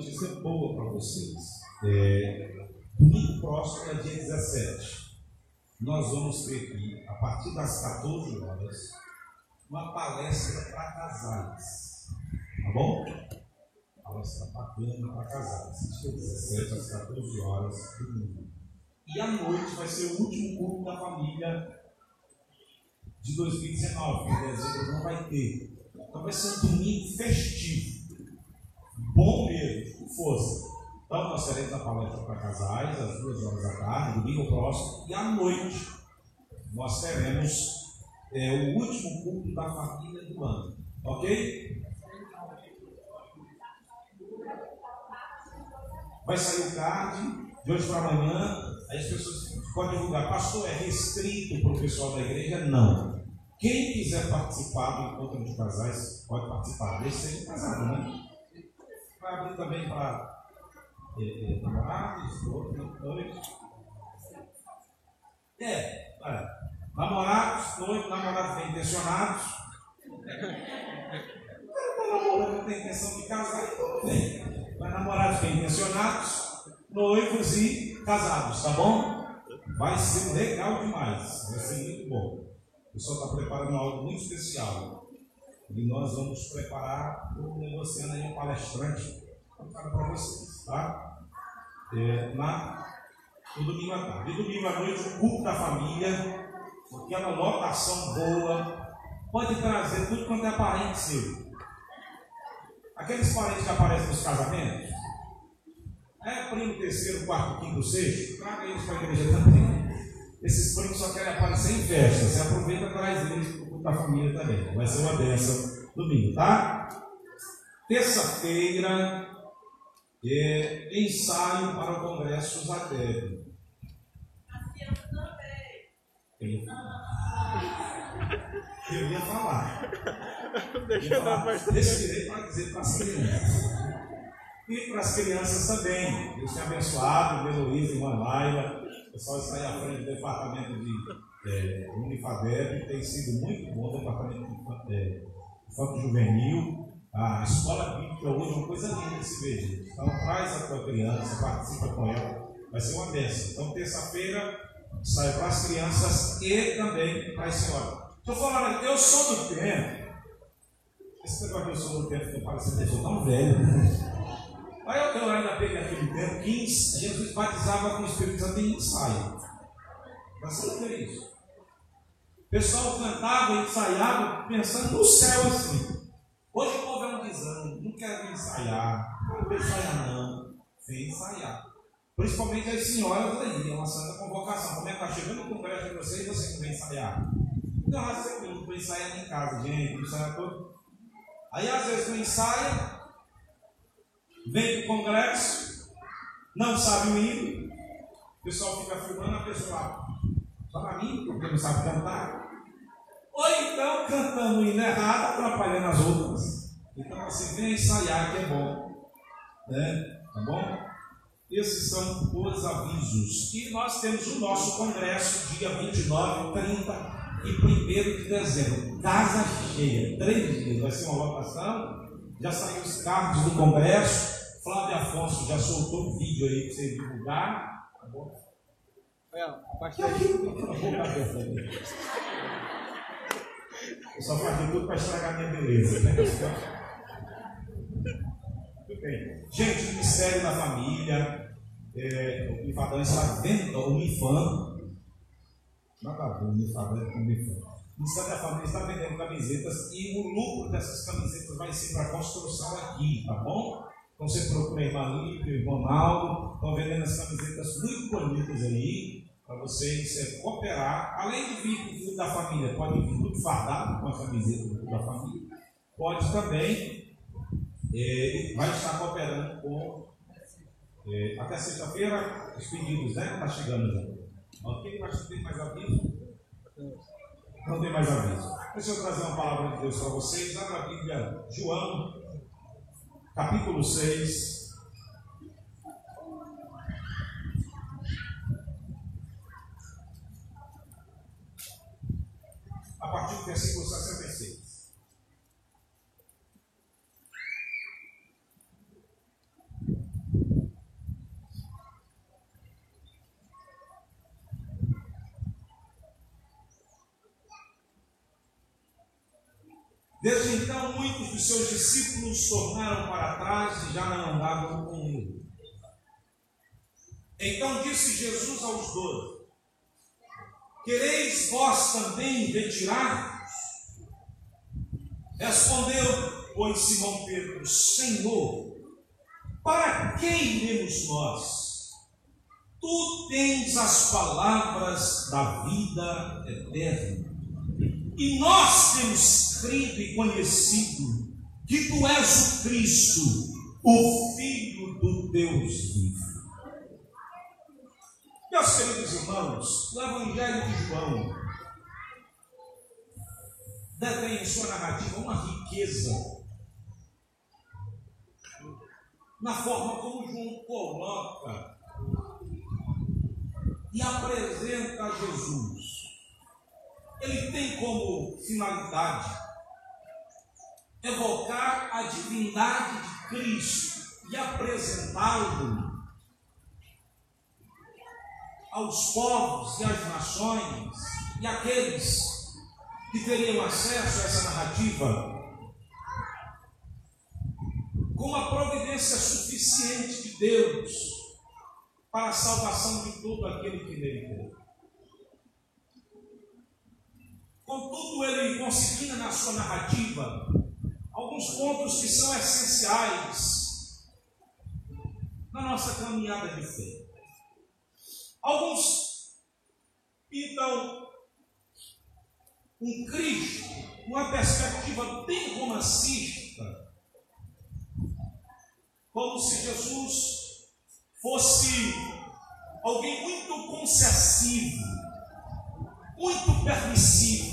notícia boa para vocês. É, domingo próximo é dia 17. Nós vamos ter aqui, a partir das 14 horas, uma palestra para casais. Tá bom? Palestra bacana para casais. Dia 17 às 14 horas, domingo. E à noite vai ser o último culto da família de 2019. Em dezembro não vai ter. Então vai ser um domingo festivo bom mesmo, com força. Então, nós teremos a palestra para casais, às duas horas da tarde, domingo próximo, e à noite nós teremos é, o último culto da família do ano. Ok? Vai sair o card de hoje para amanhã, as pessoas podem divulgar. Pastor, é restrito para o pessoal da igreja? Não. Quem quiser participar do encontro de casais, pode participar, desde que seja casado, né? Vai abrir também para é, é, namorados, noivos. É, olha, namorados, noivos, namorados bem intencionados. O cara está namorando, não tem intenção de casar, então vem. Mas namorados bem intencionados, noivos e casados, tá bom? Vai ser legal demais, vai ser muito bom. O pessoal está preparando algo muito especial. E nós vamos preparar o negociando aí um palestrante para vocês, tá? É, na, no domingo à tarde. E domingo à noite, o culto da família, aquela lotação boa, pode trazer tudo quanto é parente seu. Aqueles parentes que aparecem nos casamentos, é primo terceiro, quarto, quinto, sexto, traga eles para a igreja também. Esses primos só querem aparecer em festa. Você aproveita e traz eles para da família também. Vai ser uma benção domingo, tá? Terça-feira, é, ensaio para o Congresso Zadeb. Eu eu ia falar. Deixa eu mais. Respirei para dizer para as crianças. E para as crianças também. Deus tenha abençoado, Heloísa, irmã Laila. Pessoal está aí à frente do departamento de é, Unifadeb. Tem sido muito bom o departamento de é, juvenil. A escola bíblica hoje é uma coisa linda de se ver, gente. Então traz a tua criança, participa com ela. Vai ser uma bênção. Então, terça-feira, sai para as crianças e também para a senhora. Estou falando, eu sou do tempo. Esse negócio eu sou do tempo, eu parecendo eu sou tão velho. Aí eu, eu ainda peguei aquele tempo, 15, Jesus batizava com o Espírito Santo em ensaio. Você não vê isso. O pessoal cantava ensaiava pensando no céu assim. Hoje o povo é um desânimo, não quer ensaiar, não quer ensaiar não, vem ensaiar. Principalmente as senhoras aí, é uma santa convocação. Como é que está chegando no congresso de vocês e você não vem ensaiar? Não, vezes eu vou ensaiar em casa, gente, ensaia todo. Aí às vezes não ensaia, vem para o congresso, não sabe o hino, o pessoal fica filmando a pessoa lá. Só para mim, porque não sabe cantar. Ou então cantando o hino errado, atrapalhando as outras. Então assim, vem ensaiar que é bom. Né? Tá bom? Esses são os avisos. E nós temos o nosso congresso, dia 29, 30 e 1 de dezembro. Casa cheia, três dias. Vai ser uma lotação. Já saiu os cards do congresso. Flávio Afonso já soltou um vídeo aí para você divulgar. Tá bom? Que eu só fazia tudo para estragar minha beleza. Né? Muito bem. Gente, o Ministério da Família, é, o Mifadão está vendo, o Mifam, nada a ver, o Mifadão com o Mifam. O Ministério da Família está vendendo camisetas e o lucro dessas camisetas vai ser para a construção aqui, tá bom? Então você procura irmã Lípia, o irmão Ronaldo, estão vendendo as camisetas muito bonitas aí, para vocês é, cooperar. Além de vir com o filho da família, pode vir tudo fardado com a camiseta do filho da família, pode também, é, vai estar cooperando com É, até sexta-feira, os pedidos, né? Está chegando já. Ok, mas tem mais aviso? Não tem mais aviso. Deixa eu trazer uma palavra de Deus para vocês. Abra a Bíblia, João, capítulo 6. A partir do versículo 66. Desde então, muitos dos seus discípulos tornaram para trás e já não andavam com ele. Então disse Jesus aos doze: Quereis vós também retirar-vos? Respondeu, pois, Simão Pedro: Senhor, para que iremos nós? Tu tens as palavras da vida eterna. E nós temos crido e conhecido que tu és o Cristo, o Filho do Deus vivo. Meus queridos irmãos, o Evangelho de João detém em sua narrativa uma riqueza na forma como João coloca e apresenta a Jesus ele tem como finalidade evocar a divindade de Cristo e apresentá-lo aos povos e às nações e àqueles que teriam acesso a essa narrativa com a providência suficiente de Deus para a salvação de todo aquele que nele crê. Contudo, ele consigna na sua narrativa alguns pontos que são essenciais na nossa caminhada de fé. Alguns pintam um Cristo, uma perspectiva bem romancista, como se Jesus fosse alguém muito concessivo, muito permissivo,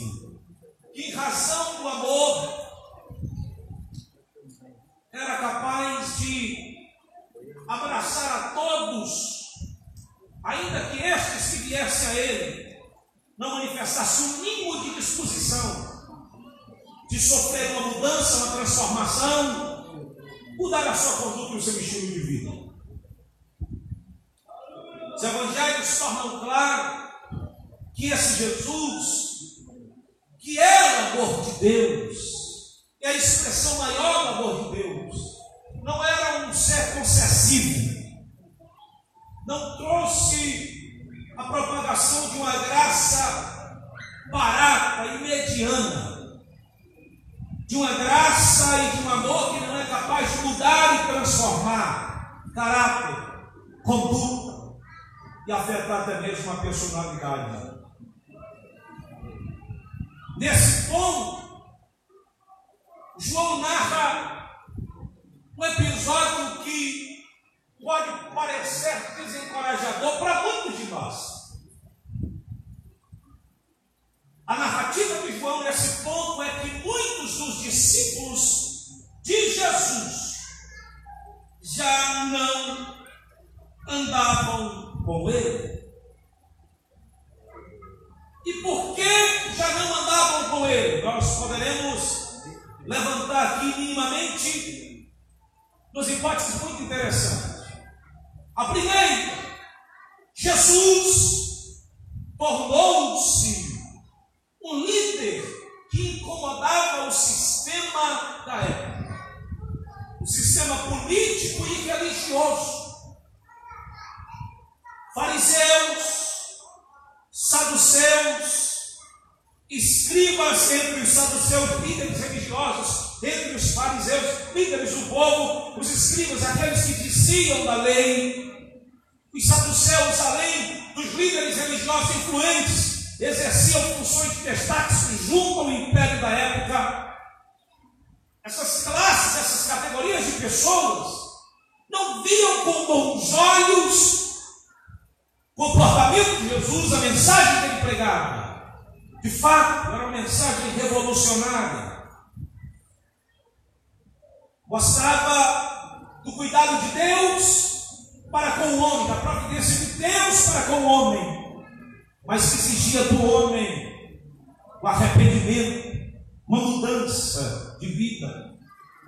em razão do amor era capaz de abraçar a todos, ainda que estes que viessem a ele não manifestassem o mínimo de disposição de sofrer uma mudança, uma transformação, mudar a sua conduta e o seu estilo de vida. Os evangelhos tornam claro que esse Jesus, que é o amor de Deus, é a expressão maior do amor de Deus, não era um ser concessivo, não trouxe a propagação de uma graça barata e mediana, de uma graça e de um amor que não é capaz de mudar e transformar caráter, conduta e afetar até mesmo a personalidade. Nesse ponto, João narra um episódio que pode parecer desencorajador para muitos de nós. A narrativa de João nesse ponto é que muitos dos discípulos de Jesus já não andavam com ele. E por que já não andavam com ele? Nós poderemos levantar aqui minimamente duas hipóteses muito interessantes. A primeira, Jesus tornou-se um líder que incomodava o sistema da época, o sistema político e religioso. Fariseus, saduceus, escribas entre os saduceus, líderes religiosos, entre os fariseus, líderes do povo, os escribas, aqueles que diziam da lei, os saduceus, além dos líderes religiosos influentes, exerciam funções de destaque junto ao império da época. Essas classes, essas categorias de pessoas não viam com bons olhos o comportamento de Jesus, a mensagem que ele pregava. De fato, era uma mensagem revolucionária. Mostrava do cuidado de Deus para com o homem, da providência de Deus para com o homem, mas que exigia do homem o arrependimento, uma mudança de vida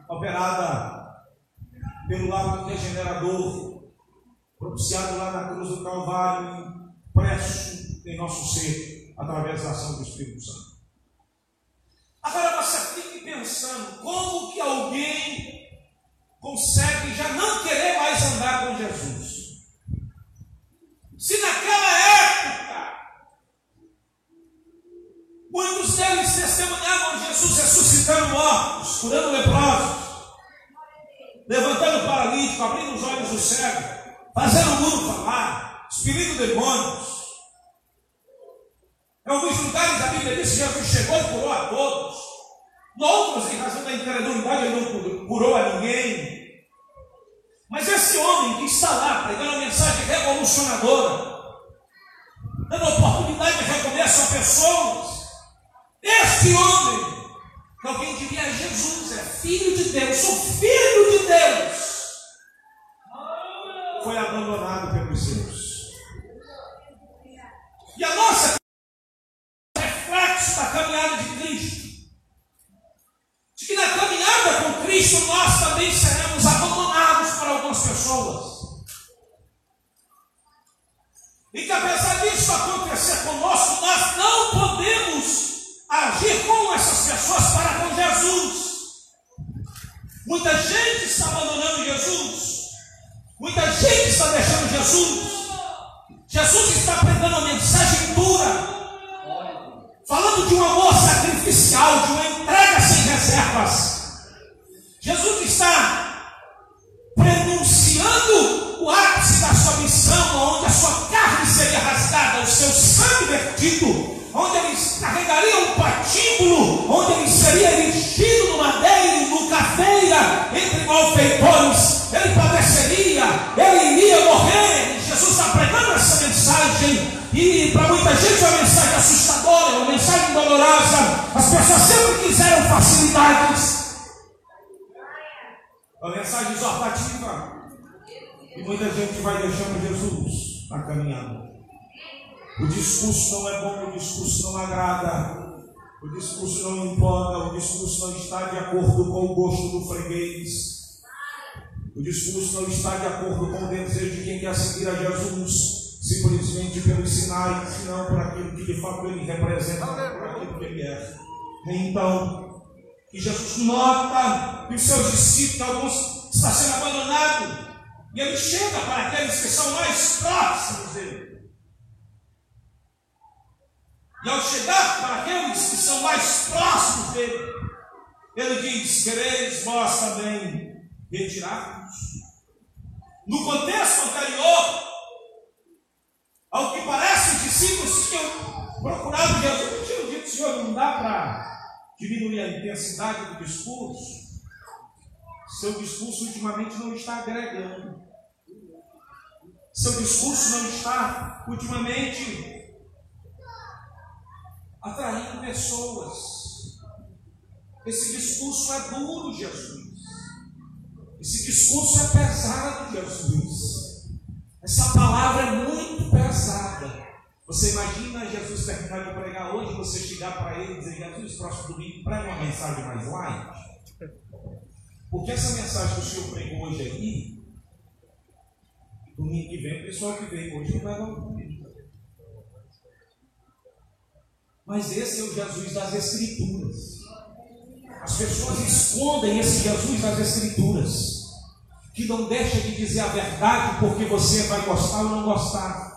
operada pelo lado regenerador, propiciado lá na cruz do Calvário, presso em nosso ser, através da ação do Espírito Santo. Agora você fique pensando como que alguém consegue já não querer mais andar com Jesus. Se naquela época muitos deles testemunhavam Jesus ressuscitando mortos, curando leprosos, levantando paralítico, abrindo os olhos do cego, fazendo o mundo falar, expelindo demônios. Em alguns lugares a Bíblia diz que Jesus chegou e curou a todos. Em outros, em razão da incredulidade, ele não curou a ninguém. Mas esse homem que está lá pregando uma mensagem revolucionadora, dando oportunidade de recomeço a pessoas, este homem, que alguém diria é Jesus, é filho de Deus, sou filho de Deus, foi abandonado pelos seus. E a nossa reflexo da caminhada de Cristo. De que na Cristo nós também seremos abandonados por algumas pessoas. E que apesar disso acontecer conosco, nós não podemos agir com essas pessoas para com Jesus. Muita gente está abandonando Jesus. Muita gente está deixando Jesus. Jesus está pregando uma mensagem dura falando de um amor sacrificial, de uma entrega sem reservas. Jesus está prenunciando o ápice da sua missão, onde a sua carne seria rasgada, o seu sangue vertido, onde ele carregaria um patíbulo, onde ele seria erigido no madeiro, no caveira, entre malfeitores, ele padeceria, ele iria morrer. Jesus está pregando essa mensagem e para muita gente é uma mensagem assustadora, é uma mensagem dolorosa. As pessoas sempre quiseram facilidades. Uma mensagem exortativa. E muita gente vai deixando Jesus na caminhada. O discurso não é bom, o discurso não agrada. O discurso não empolga, o discurso não está de acordo com o gosto do freguês. O discurso não está de acordo com o desejo de quem quer seguir a Jesus, simplesmente pelos sinais, senão por aquilo que de fato ele representa, por aquilo que ele é. Então, que Jesus nota que os seus discípulos, alguns, está sendo abandonado, e ele chega para aqueles que são mais próximos dele. E ao chegar para aqueles que são mais próximos dele, ele diz: Quereis vós também retirar-vos? No contexto anterior, ao que parece, os discípulos tinham procurado Jesus e tinham dito: Senhor, não dá para diminuir a intensidade do discurso. Seu discurso ultimamente não está agregando. Seu discurso não está ultimamente atraindo pessoas. Esse discurso é duro, Jesus. Esse discurso é pesado, Jesus. Essa palavra é muito pesada. Você imagina Jesus terminar de pregar hoje, você chegar para ele e dizer, Jesus, próximo domingo, prega uma mensagem mais light? Porque essa mensagem que o Senhor pregou hoje aqui, domingo que vem, o pessoal que veio hoje não vai dar um. Mas esse é o Jesus das Escrituras. As pessoas escondem esse Jesus das Escrituras, que não deixa de dizer a verdade porque você vai gostar ou não gostar,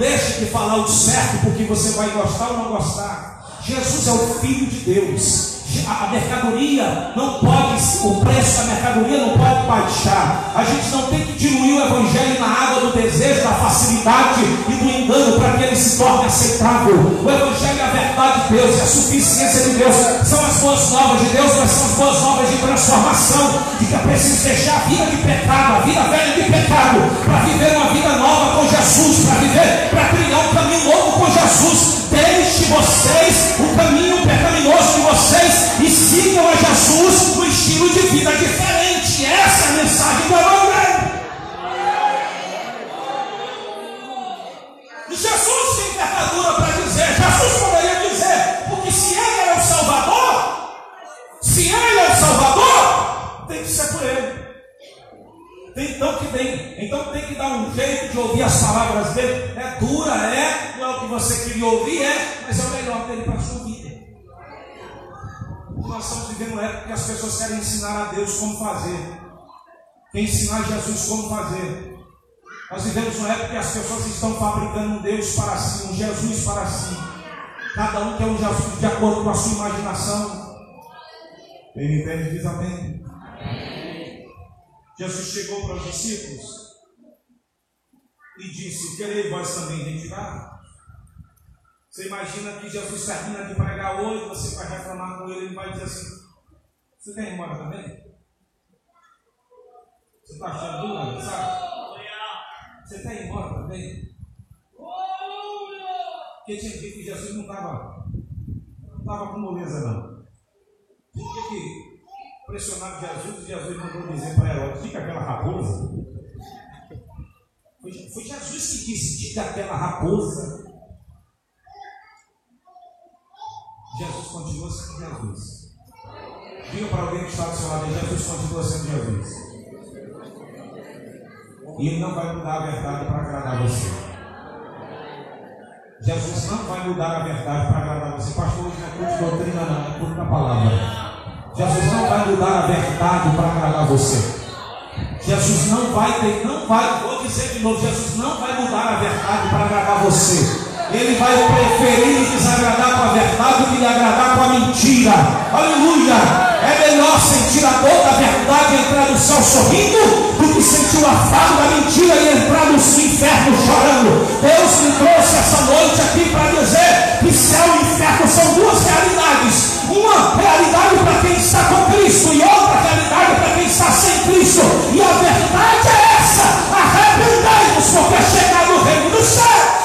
deixa de falar o certo porque você vai gostar ou não gostar. Jesus é o Filho de Deus. A mercadoria não pode, o preço da mercadoria não pode baixar. A gente não tem que diluir o Evangelho na água do desejo, da facilidade e do engano para que ele se torne aceitável. O Evangelho é a verdade de Deus, é a suficiência de Deus, são as boas novas de Deus, mas são as boas novas de transformação, que é preciso deixar a vida de pecado, a vida velha de pecado, para viver uma vida nova com Jesus, para viver, para criar um caminho novo com Jesus. Deixe vocês o caminho pecaminoso de vocês e sigam a Jesus no estilo de vida diferente. Essa é a mensagem do Evangelho. Jesus tem envergadura para dizer, Jesus poderia dizer, porque se ele é o Salvador, se ele é o Salvador, tem que ser por ele. Tem, então, que tem, então tem que dar um jeito de ouvir as palavras dele. É dura, é, não é o que você queria ouvir, é, mas é o melhor dele para a sua vida. Nós estamos vivendo uma época que as pessoas querem ensinar a Deus como fazer. Quer ensinar Jesus como fazer. Nós vivemos uma época que as pessoas estão fabricando um Deus para si, um Jesus para si. Cada um quer um Jesus de acordo com a sua imaginação. Quem entende diz amém. Jesus chegou para os discípulos e disse: Querei vós também retirar? Você imagina que Jesus termina de pregar hoje, você vai reclamar com ele, ele vai dizer assim: Você quer ir embora também? Você está achando duro, sabe? Você quer ir embora também? Porque tinha que Jesus não estava não estava com moleza, não. Tinha que pressionaram Jesus e Jesus mandou dizer para Herodes: Fica aquela raposa. Foi, foi Jesus que disse: Diga aquela raposa. Jesus continua sendo Jesus. Diga para alguém que está do seu lado: Jesus continua sendo Jesus. E Ele não vai mudar a verdade para agradar você. Jesus não vai mudar a verdade para agradar você. Pastor, hoje não é culto doutrina, não, é culto da palavra. Jesus não vai mudar a verdade para agradar você. Jesus não vai não vai, vou dizer de novo, Jesus não vai mudar a verdade para agradar você. Ele vai preferir desagradar com a verdade do que lhe agradar com a mentira. Aleluia! É melhor sentir a dor da verdade e entrar no céu sorrindo do que sentir o afago da mentira e entrar no inferno chorando. Deus me trouxe essa noite aqui para dizer que céu e inferno são duas realidades. Uma realidade para quem está com Cristo e outra realidade para quem está sem Cristo. E a verdade é essa: arrependei-vos, porque é chegado o reino dos céus.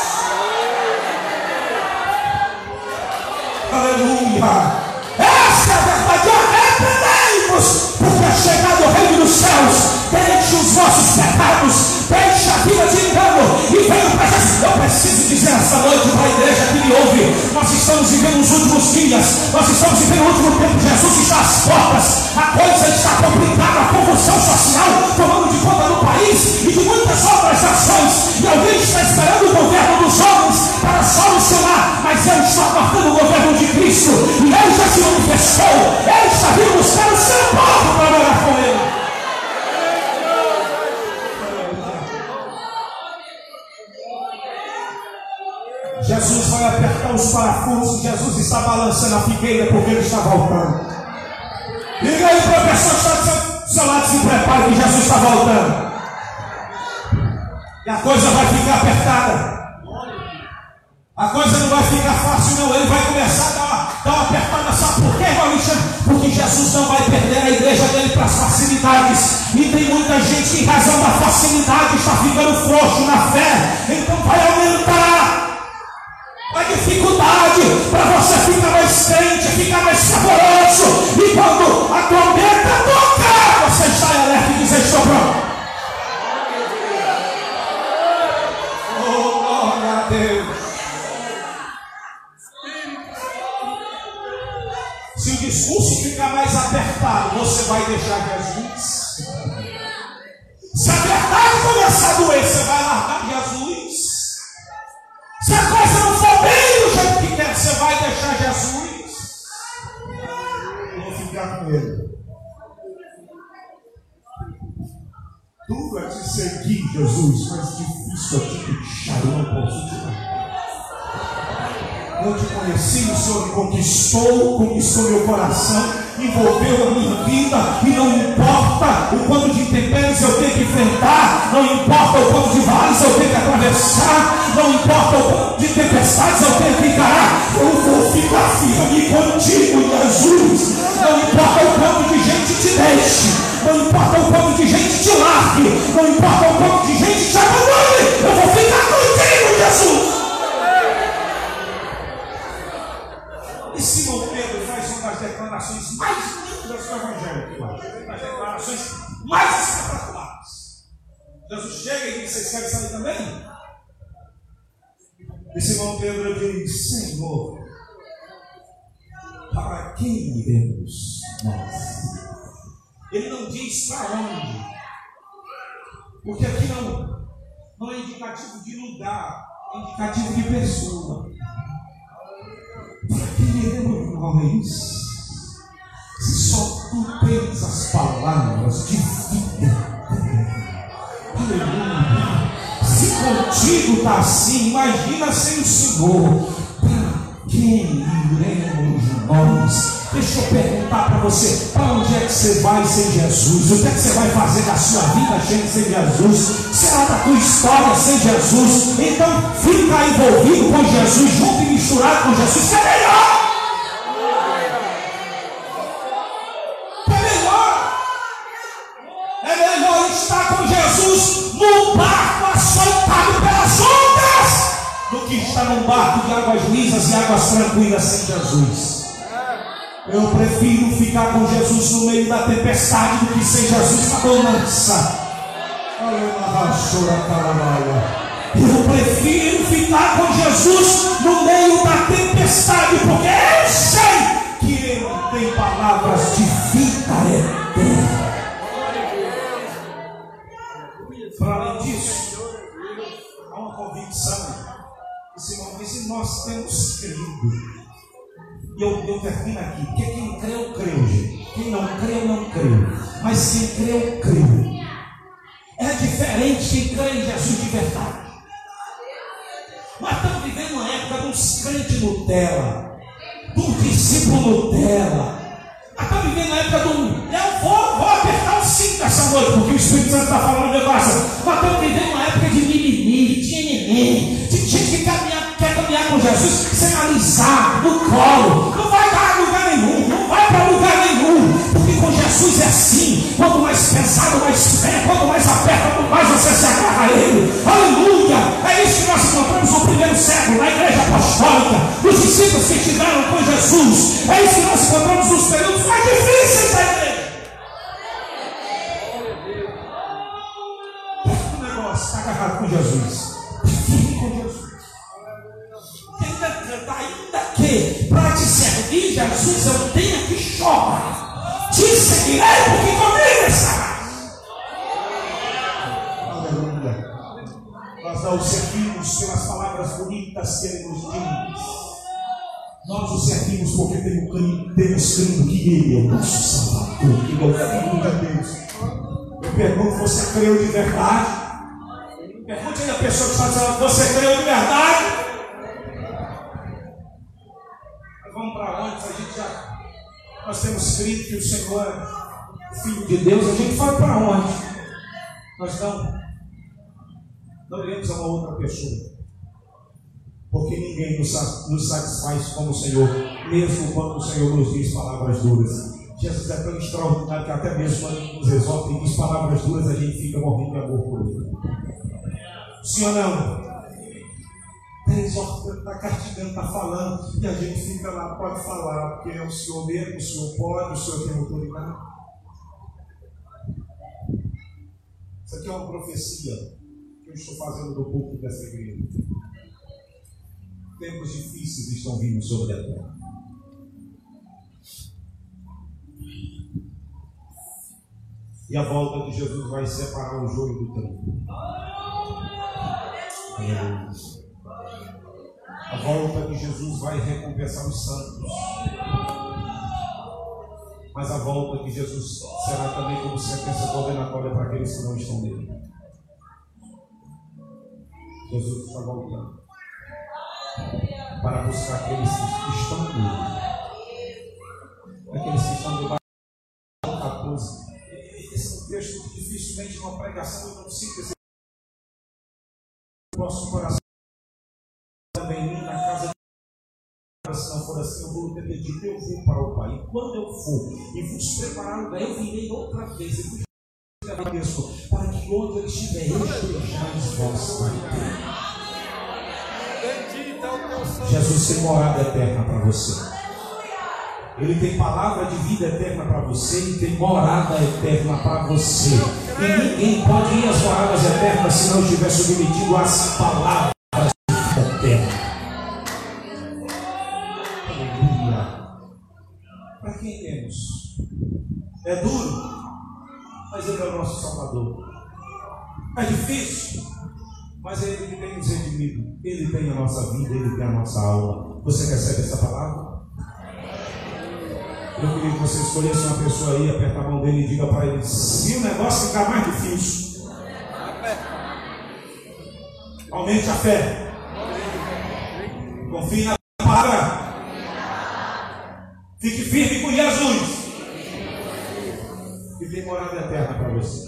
Aleluia! Chegado o reino dos céus. Deixe os vossos pecados, deixe a vida de engano. E venha para Jesus. Eu preciso dizer essa noite para a igreja que me ouve: nós estamos vivendo os últimos dias, nós estamos vivendo o último tempo. Jesus está às portas, a coisa está complicada, a convulsão social tomando de conta do país e de muitas outras nações. E alguém está esperando o governo dos homens para solucionar, mas eu estou aguardando o governo de Cristo. E ele já se manifestou, ele está vindo buscar o seu povo para morar com ele. Jesus vai apertar os parafusos. Jesus está balançando a figueira porque ele está voltando. Liga aí para a pessoa que está do seu, do seu lado, se prepare que Jesus está voltando. E a coisa vai ficar apertada. A coisa não vai ficar fácil, não. Ele vai começar a dar dar uma apertada. Sabe por quê, irmão? Porque Jesus não vai perder a igreja dele para as facilidades. E tem muita gente que, em razão da facilidade, está ficando frouxo na fé. Então vai aumentar a dificuldade para você ficar mais crente, ficar mais saboroso. E quando a trombeta tocar, você está alerta e diz: Estou pronto. Oh, glória a Deus. Se o discurso ficar mais apertado, você vai deixar Jesus. Se a verdade começar a doer, você vai. Se a coisa não for bem do jeito que quer, você vai deixar Jesus. Vou ficar com ele. Tudo é te seguir, Jesus, mas difícil é te deixar, eu não posso te. Eu te conheci, o Senhor me conquistou, conquistou meu coração, envolveu a minha vida, e não importa o quanto de intempéries eu tenho que enfrentar, não importa o quanto de vales eu tenho que atravessar, não importa o quanto de tempestades eu tenho que encarar, eu vou ficar firme contigo, Jesus. Não importa o quanto de gente te deixe, não importa sair onde. Porque aqui não, não é indicativo de lugar, é indicativo de pessoa. Para quem iremos nós? Se só tu tens as palavras de vida. Aleluia. Se contigo está assim, imagina sem o Senhor. Para quem iremos nós? Deixa eu perguntar para você: para onde é que você vai sem Jesus? O que é que você vai fazer da sua vida sem Jesus? Será da tua história sem Jesus? Então fica envolvido com Jesus, junto e misturado com Jesus, que é melhor. É. É estar num barco de águas lisas e águas tranquilas sem Jesus. Eu prefiro ficar com Jesus no meio da tempestade do que sem Jesus na bonança. Eu prefiro ficar com Jesus no meio da tempestade, porque eu sei que Ele tem palavras de vida eterna. Para além disso, há uma convicção que Simão diz: e nós temos crido. E eu, eu termino aqui, porque quem creu, creu, gente. Quem não creu, não creu. Mas quem creu, creu. É diferente quem crê em Jesus de verdade. Nós estamos vivendo uma época de uns crentes Nutella, de um discípulo Nutella. Nós estamos vivendo a época do. Eu vou, vou apertar o cinto essa noite, porque o Espírito Santo está falando um negócio. Nós estamos vivendo uma época de mimimi, de neném, de gente que caminhar, caminhar com Jesus sem alisar no colo. Não vai dar lugar nenhum, não vai para lugar nenhum. Porque com Jesus é assim: quanto mais pesado, mais pé, quanto mais aperta, quanto mais você se agarra a Ele. Aleluia! É isso que nós encontramos no primeiro século, na igreja apostólica, os discípulos que estiveram com Jesus. É isso que nós encontramos nos períodos mais difíceis da igreja. Agarrado com Jesus. Tenta ainda que para te servir, Jesus, eu tenha que chorar. Te seguirei porque comigo estarás. Aleluia. Nós não servimos pelas palavras bonitas que ele nos diz. Nós o servimos porque temos crido, que Ele é o nosso Salvador, que Ele é de Deus. Eu pergunto, você creu de verdade? Pergunte aí a pessoa que está dizendo, você creu de verdade? Vamos para onde? A gente já. Nós temos crido que o Senhor é Filho de Deus, a gente vai para onde? Nós não. Não iremos a uma outra pessoa. Porque ninguém nos, nos satisfaz como o Senhor, mesmo quando o Senhor nos diz palavras duras. Jesus é tão extraordinário que até mesmo quando nos exorta e diz palavras duras, a gente fica morrendo de amor por ele. Sim ou não? Exortando, está castigando, está falando, e a gente fica lá, pode falar, porque é o Senhor mesmo, o Senhor pode, o Senhor tem autoridade. Isso aqui é uma profecia que eu estou fazendo do púlpito dessa igreja. Tempos difíceis estão vindo sobre a terra. E a volta de Jesus vai separar o joio do trigo. Aleluia. A volta de Jesus vai recompensar os santos. Mas a volta de Jesus será também como sentença condenatória para aqueles que não estão nele. Jesus está voltando para buscar aqueles que estão nele. Aqueles que estão debaixo do 14. Esse texto dificilmente numa pregação eu consigo esse nosso coração não for assim, eu vou ter dito, eu vou para o Pai. E quando eu for e vos preparar lugar, eu virei outra vez e vos isso, para que onde eu estiver, eu estejais vós também. Jesus tem morada eterna para você. Ele tem palavra de vida eterna para você e tem morada eterna para você. E ninguém pode ir às moradas eternas se não estiver submetido às palavras É duro, mas Ele é o nosso Salvador. É difícil, mas Ele tem nos redimido. Ele tem a nossa vida, Ele tem a nossa alma. Você recebe essa palavra? Eu queria que você escolhesse uma pessoa aí, aperta a mão dele e diga para ele: se o negócio ficar mais difícil, aumente a fé. Confie na palavra. Fique firme com Jesus. E tem morada eterna para você.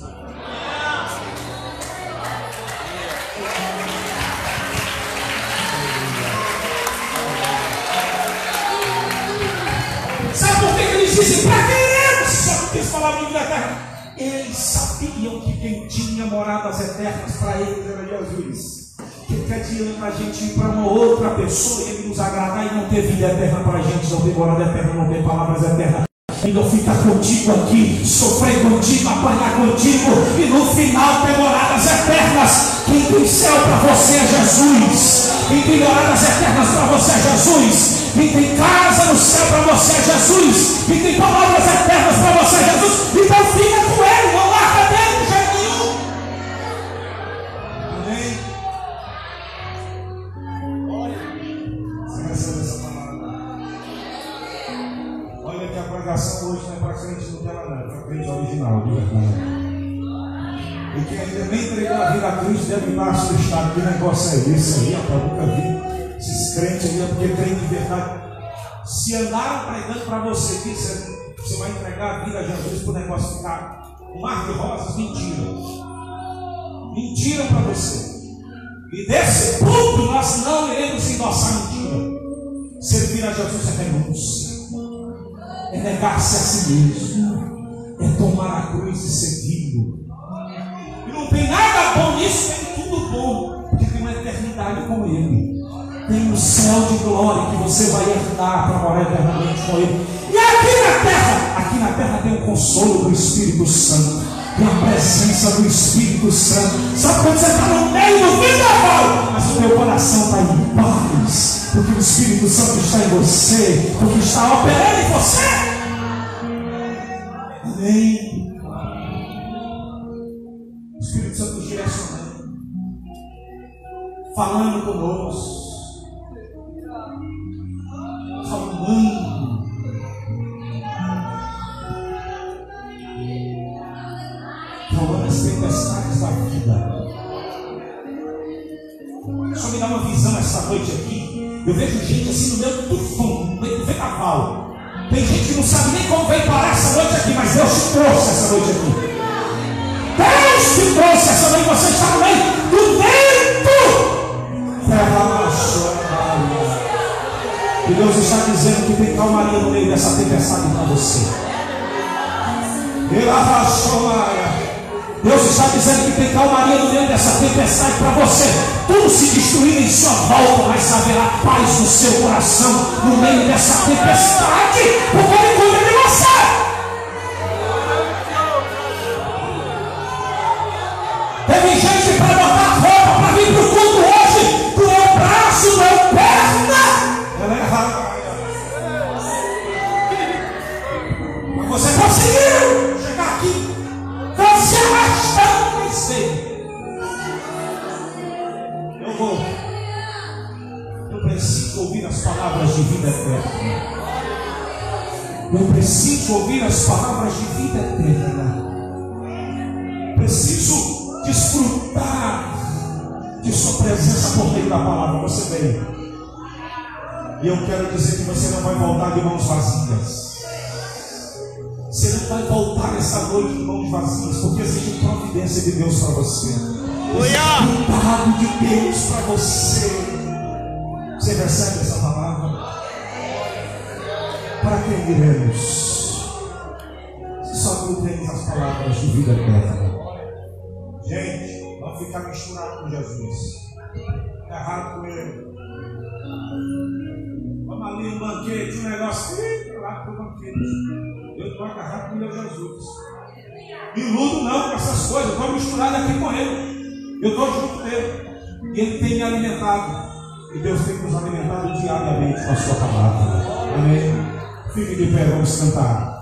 Sabe por que que eles dizem para eles só quis falar vida eterna? Eles sabiam que quem tinha moradas eternas para eles era Jesus. Que, que adianta a gente ir para uma outra pessoa e ele nos agradar e não ter vida eterna para a gente, não ter morada eterna, não ter palavras eternas. Ainda ficar contigo aqui, sofrer contigo, apanhar contigo e no final ter moradas eternas. Quem tem céu para você é Jesus. Quem tem moradas eternas para você é Jesus. Quem tem casa no céu para você é Jesus. Quem tem palavras eternas para você é Jesus. Então fica com ele, não crente original, de verdade. E quem ainda nem entregou a vida a Cristo deve estar assustado. Que negócio é esse aí? Eu nunca vi esses crentes aí, é porque crente de verdade. Se andaram pregando para você que você, vai entregar a vida a Jesus para o negócio ficar um mar de rosas, mentira. Mentiram para você. E desse ponto nós não iremos endossar mentira. Servir a Jesus é renúncia é negar-se a si mesmo, tomar a cruz e segui-lo. E não tem nada bom nisso, tem tudo bom, porque tem uma eternidade com Ele. Tem um céu de glória que você vai herdar para morar eternamente com Ele. E aqui na terra, aqui na terra tem o consolo do Espírito Santo. Tem a presença do Espírito Santo. Sabe quando você está no meio do vendaval, mas o teu coração está em paz porque o Espírito Santo está em você, porque está operando em você. Amém. O Espírito Santo nos direcionando, falando conosco, falando. Falando as tempestades da vida. Só me dá uma visão essa noite aqui. Eu vejo gente assim no meio do tufão, no meio do vendaval. Tem gente que não sabe nem te trouxe essa noite aqui. Deus te trouxe essa noite, você está no meio do vento. E Deus está dizendo que tem calmaria no meio dessa tempestade para você. Deus está dizendo que tem calmaria no meio dessa tempestade para você. Tudo se destruindo em sua volta, mas haverá paz no seu coração no meio dessa tempestade, porque Ele cuida de você. Teve gente para botar roupa para vir para o culto hoje, doeu braço, doeu perna. Ela é errada. Mas você conseguiu chegar aqui. Você arrastando mas veio. Eu vou. Eu preciso ouvir as palavras de vida eterna. Eu preciso ouvir as palavras de vida eterna. De Sua presença por meio da palavra. Você veio. E eu quero dizer que você não vai voltar de mãos vazias. Você não vai voltar essa noite de mãos vazias, porque existe providência de Deus para você. Existe cuidado de Deus para você. Você recebe essa palavra? Para quem iremos? Se só tu tens as palavras de vida eterna. Gente, não ficar misturado com Jesus. Agarrado com ele. Vamos ali um banquete, um negócio. Ih, lá, tudo filhos. Eu estou agarrado com meu Jesus. Me iludo não com essas coisas, eu estou misturado aqui com ele. Eu estou junto dele. E ele tem me alimentado. E Deus tem nos alimentado diariamente com a sua palavra. Amém. Fique de pé, vamos cantar.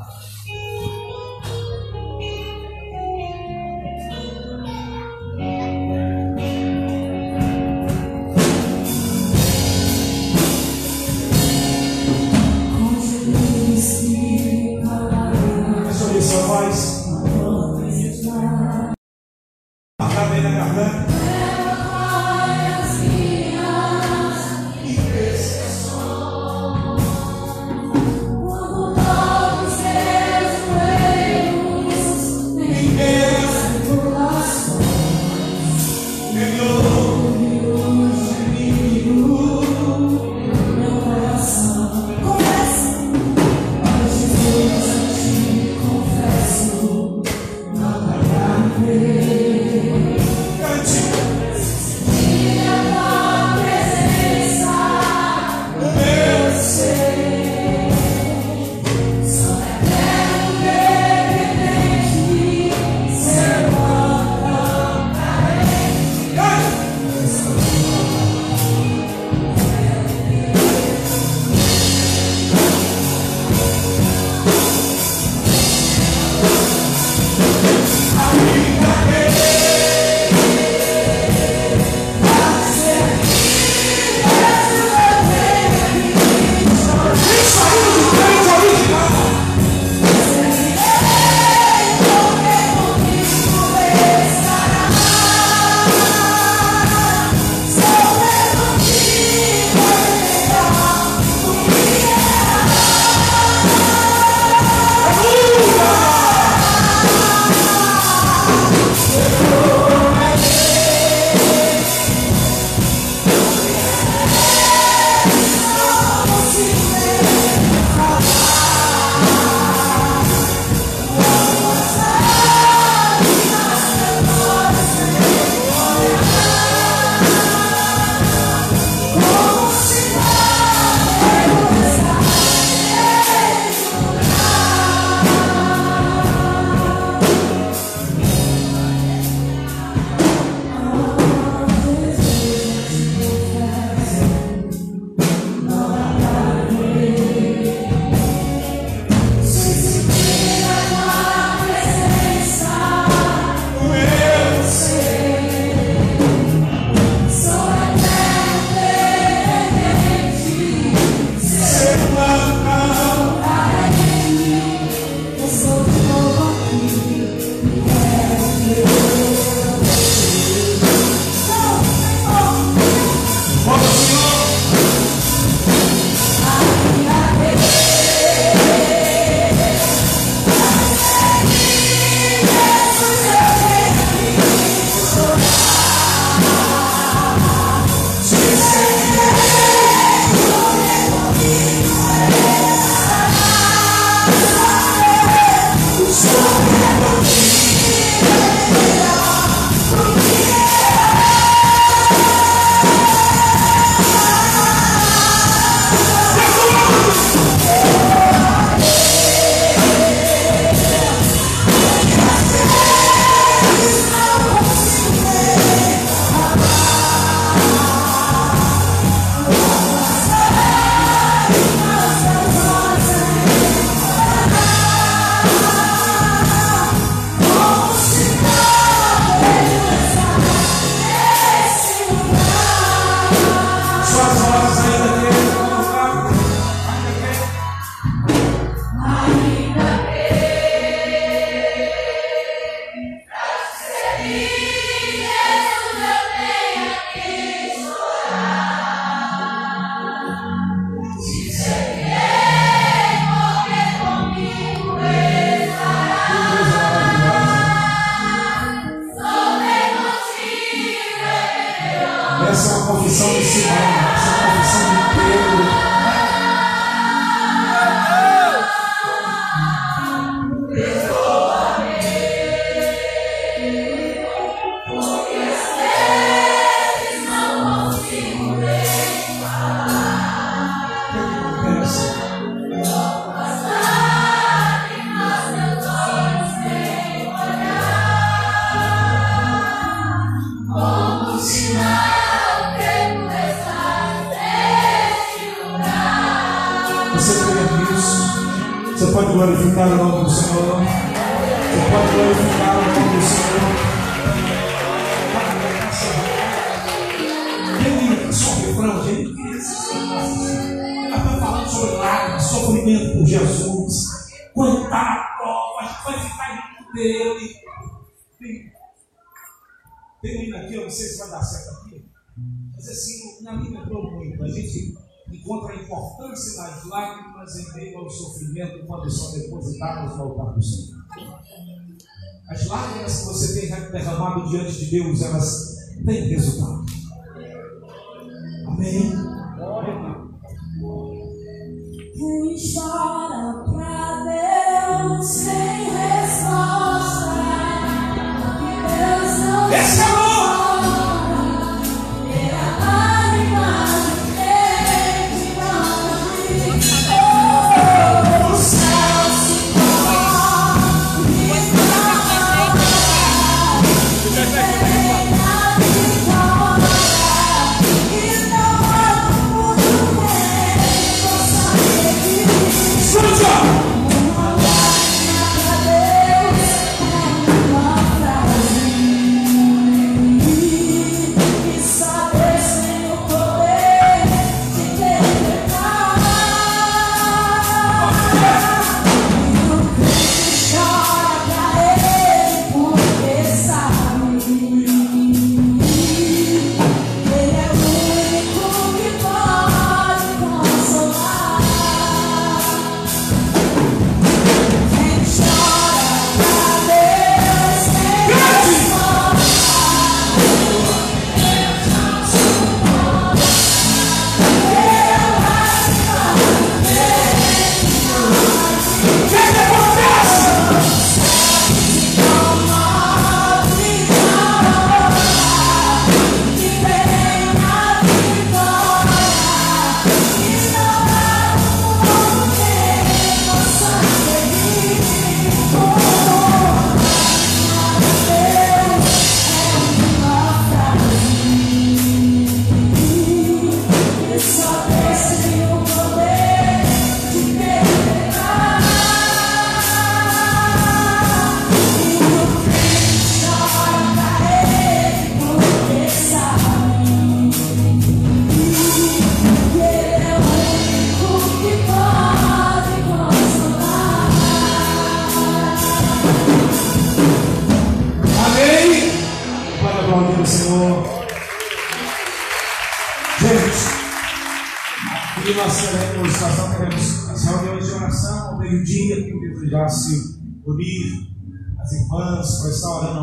Deus, elas têm resultado.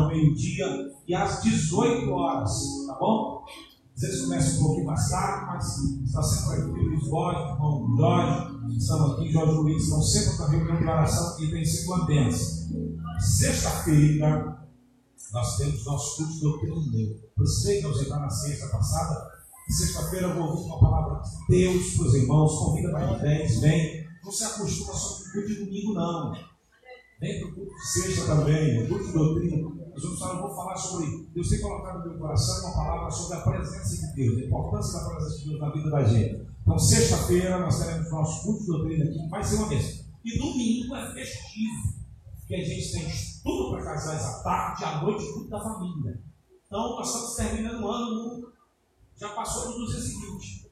Ao meio-dia e às 18 horas, tá bom? Às vezes começa um pouquinho mais tarde, mas está sempre aqui o Borges, o irmão Jorge, estão aqui, Jorge Luiz, estão sempre na reunião de oração e tem sido uma bênção. Sexta-feira, nós temos nosso culto doutrina. Precisei me ausentar na sexta passada. Sexta-feira eu vou ouvir uma palavra de Deus para os irmãos. Convida para 10, vem. Não se acostuma só com o culto de domingo, não. Vem para o culto de sexta também, o culto de doutrina. Falar, eu vou falar sobre. Deus tem colocado no meu coração uma palavra sobre a presença de Deus, a importância da presença de Deus na vida da gente. Então, sexta-feira, nós teremos nosso culto de doutrina aqui, vai ser uma vez. E domingo é festivo que a gente tem estudo para casais à tarde, à noite, tudo da família. Então, nós estamos terminando o ano, no- já passou do 220.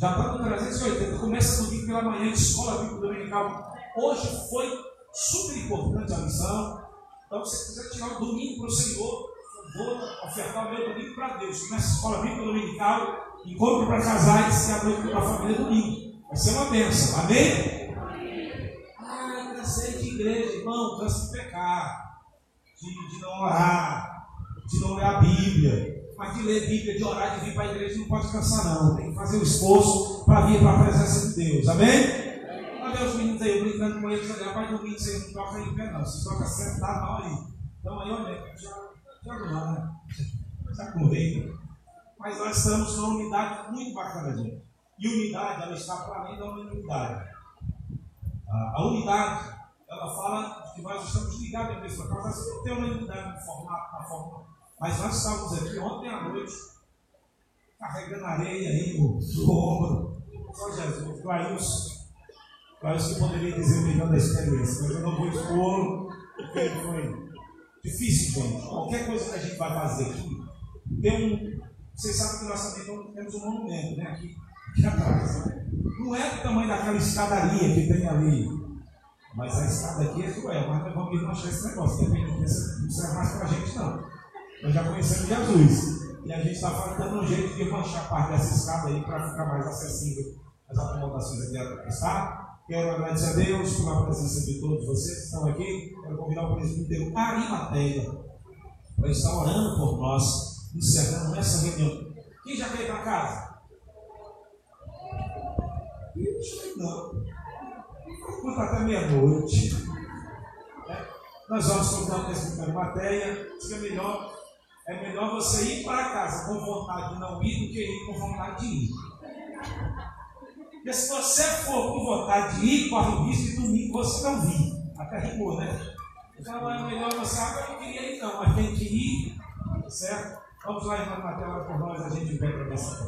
Já está no 380. Começa domingo pela manhã, escola bíblica dominical. Hoje foi super importante a missão. Então, se você quiser tirar o domingo para o Senhor, vou ofertar o meu domingo para Deus. Começa a escola bíblica dominical, encontro para casais e a para a família domingo. Vai ser uma bênção. Amém? Ah, cansei de igreja, irmão, canso de pecar, de, de não orar, de não ler a Bíblia. Mas de ler a Bíblia, de orar, de vir para a igreja, não pode cansar, não. Tem que fazer o esforço para vir para a presença de Deus. Amém? Olha os meninos aí, eu brincando com eles, rapaz, domingo vocês não tocam em pé, não. Vocês tocam sentado mal aí. Então aí, olha, já, já não, né? Já correndo. Mas nós estamos numa unidade muito bacana, gente. E unidade, ela está para além da unidade. A, unidade, ela fala que nós estamos ligados à mesma causa. Você não tem uma unidade no formato, na forma. Mas nós estávamos aqui ontem à noite, carregando areia aí no, ombro. Só Jesus, Clailson. Que eu poderia dizer melhor da experiência, mas eu não vou expor, porque foi difícil, gente. Qualquer coisa que a gente vai fazer aqui, tem um. Vocês sabem que nós também temos um monumento, né? Aqui, aqui atrás. Não é do tamanho daquela escadaria que tem ali. Mas a escada aqui é cruel, mas nós vamos desmanchar esse negócio. Depende disso, não serve mais para a gente, não. Nós já conhecemos Jesus. E a gente está faltando um jeito de manchar parte dessa escada aí para ficar mais acessível as acomodações aqui atrás, tá? Quero agradecer a Deus pela presença de todos vocês que estão aqui. Quero convidar o presbítero Arimateia para estar orando por nós, encerrando essa reunião. Quem já veio para casa? Ixi, não. Conta até meia-noite. É. Nós vamos convidar o presbítero Arimateia. Diz que é melhor, é melhor você ir para casa com vontade de não ir do que ir com vontade de ir. Porque se você for com vontade de ir, corre o risco de domingo você não vir. Até rimou, né? Então é melhor você, ah, eu não queria ir não, mas tem que ir, certo? Vamos lá, irmã Matheus, por nós, a gente vem para nossa a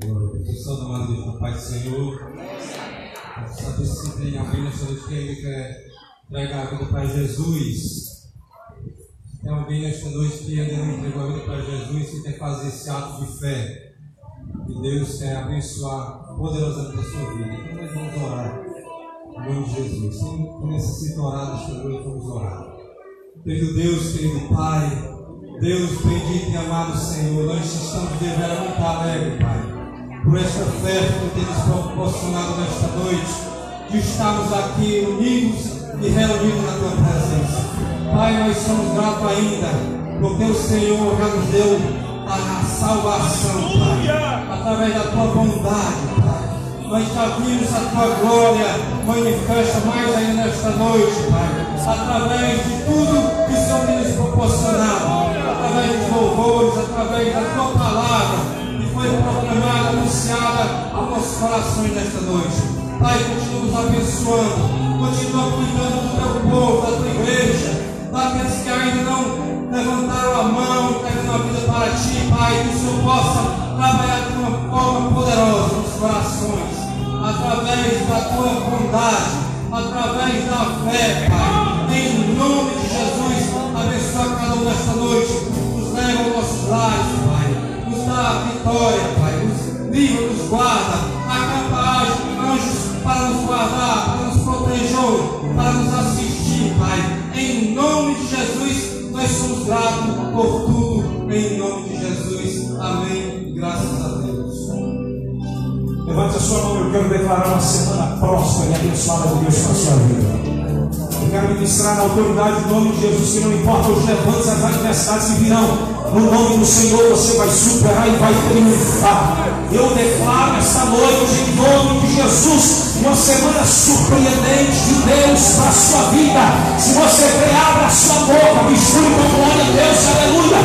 Deus. Santo amado Pai do Senhor. Se tem alguém nessa noite que quer entregar a vida para Jesus. Tem alguém nesta noite que ainda não entregou a vida para Jesus e quer fazer esse ato de fé. E Deus quer abençoar poderosamente a sua vida. Então nós vamos orar. Em nome de Jesus. Quem necessita orar nesta noite, vamos orar. Querido Deus, querido Pai, Deus bendito e amado Senhor, nós estamos de vera muito alegres, Pai, por esta festa que tem nos proporcionado nesta noite, de estarmos aqui unidos e reunidos na Tua presença. Pai, nós somos gratos ainda, porque o Senhor já nos deu a salvação, Pai, através da Tua bondade, Pai. Nós já vimos a Tua glória manifesta mais ainda nesta noite, Pai, através de tudo que o Senhor tem nos proporcionado, através dos louvores, através da Tua palavra, que foi proclamada, anunciada aos nossos corações nesta noite. Pai, continua nos abençoando, continua cuidando do Teu povo, da Tua igreja, daqueles que ainda não levantaram a mão, entregando a vida para Ti, Pai, que o Senhor possa trabalhar de uma forma poderosa nos corações, através da Tua bondade, através da fé, Pai. Em nome de Jesus, abençoa cada um nesta noite, nos leva aos nossos lares, Pai, nos dá a vitória, Pai, nos livra, nos guarda, acampa anjos para nos guardar, para nos proteger, para nos assistir, Pai. Em nome de Jesus, nós somos gratos por tudo. Em nome de Jesus. Levante a sua mão, eu quero declarar uma semana próspera e abençoada de Deus para a sua vida. Eu quero ministrar na autoridade do nome de Jesus, que não importa os levantes e as adversidades que virão, no nome do Senhor você vai superar e vai triunfar. Eu declaro esta noite, em nome de Jesus, uma semana surpreendente de Deus para a sua vida. Se você crê, abra a sua boca, misture com glória a Deus, aleluia.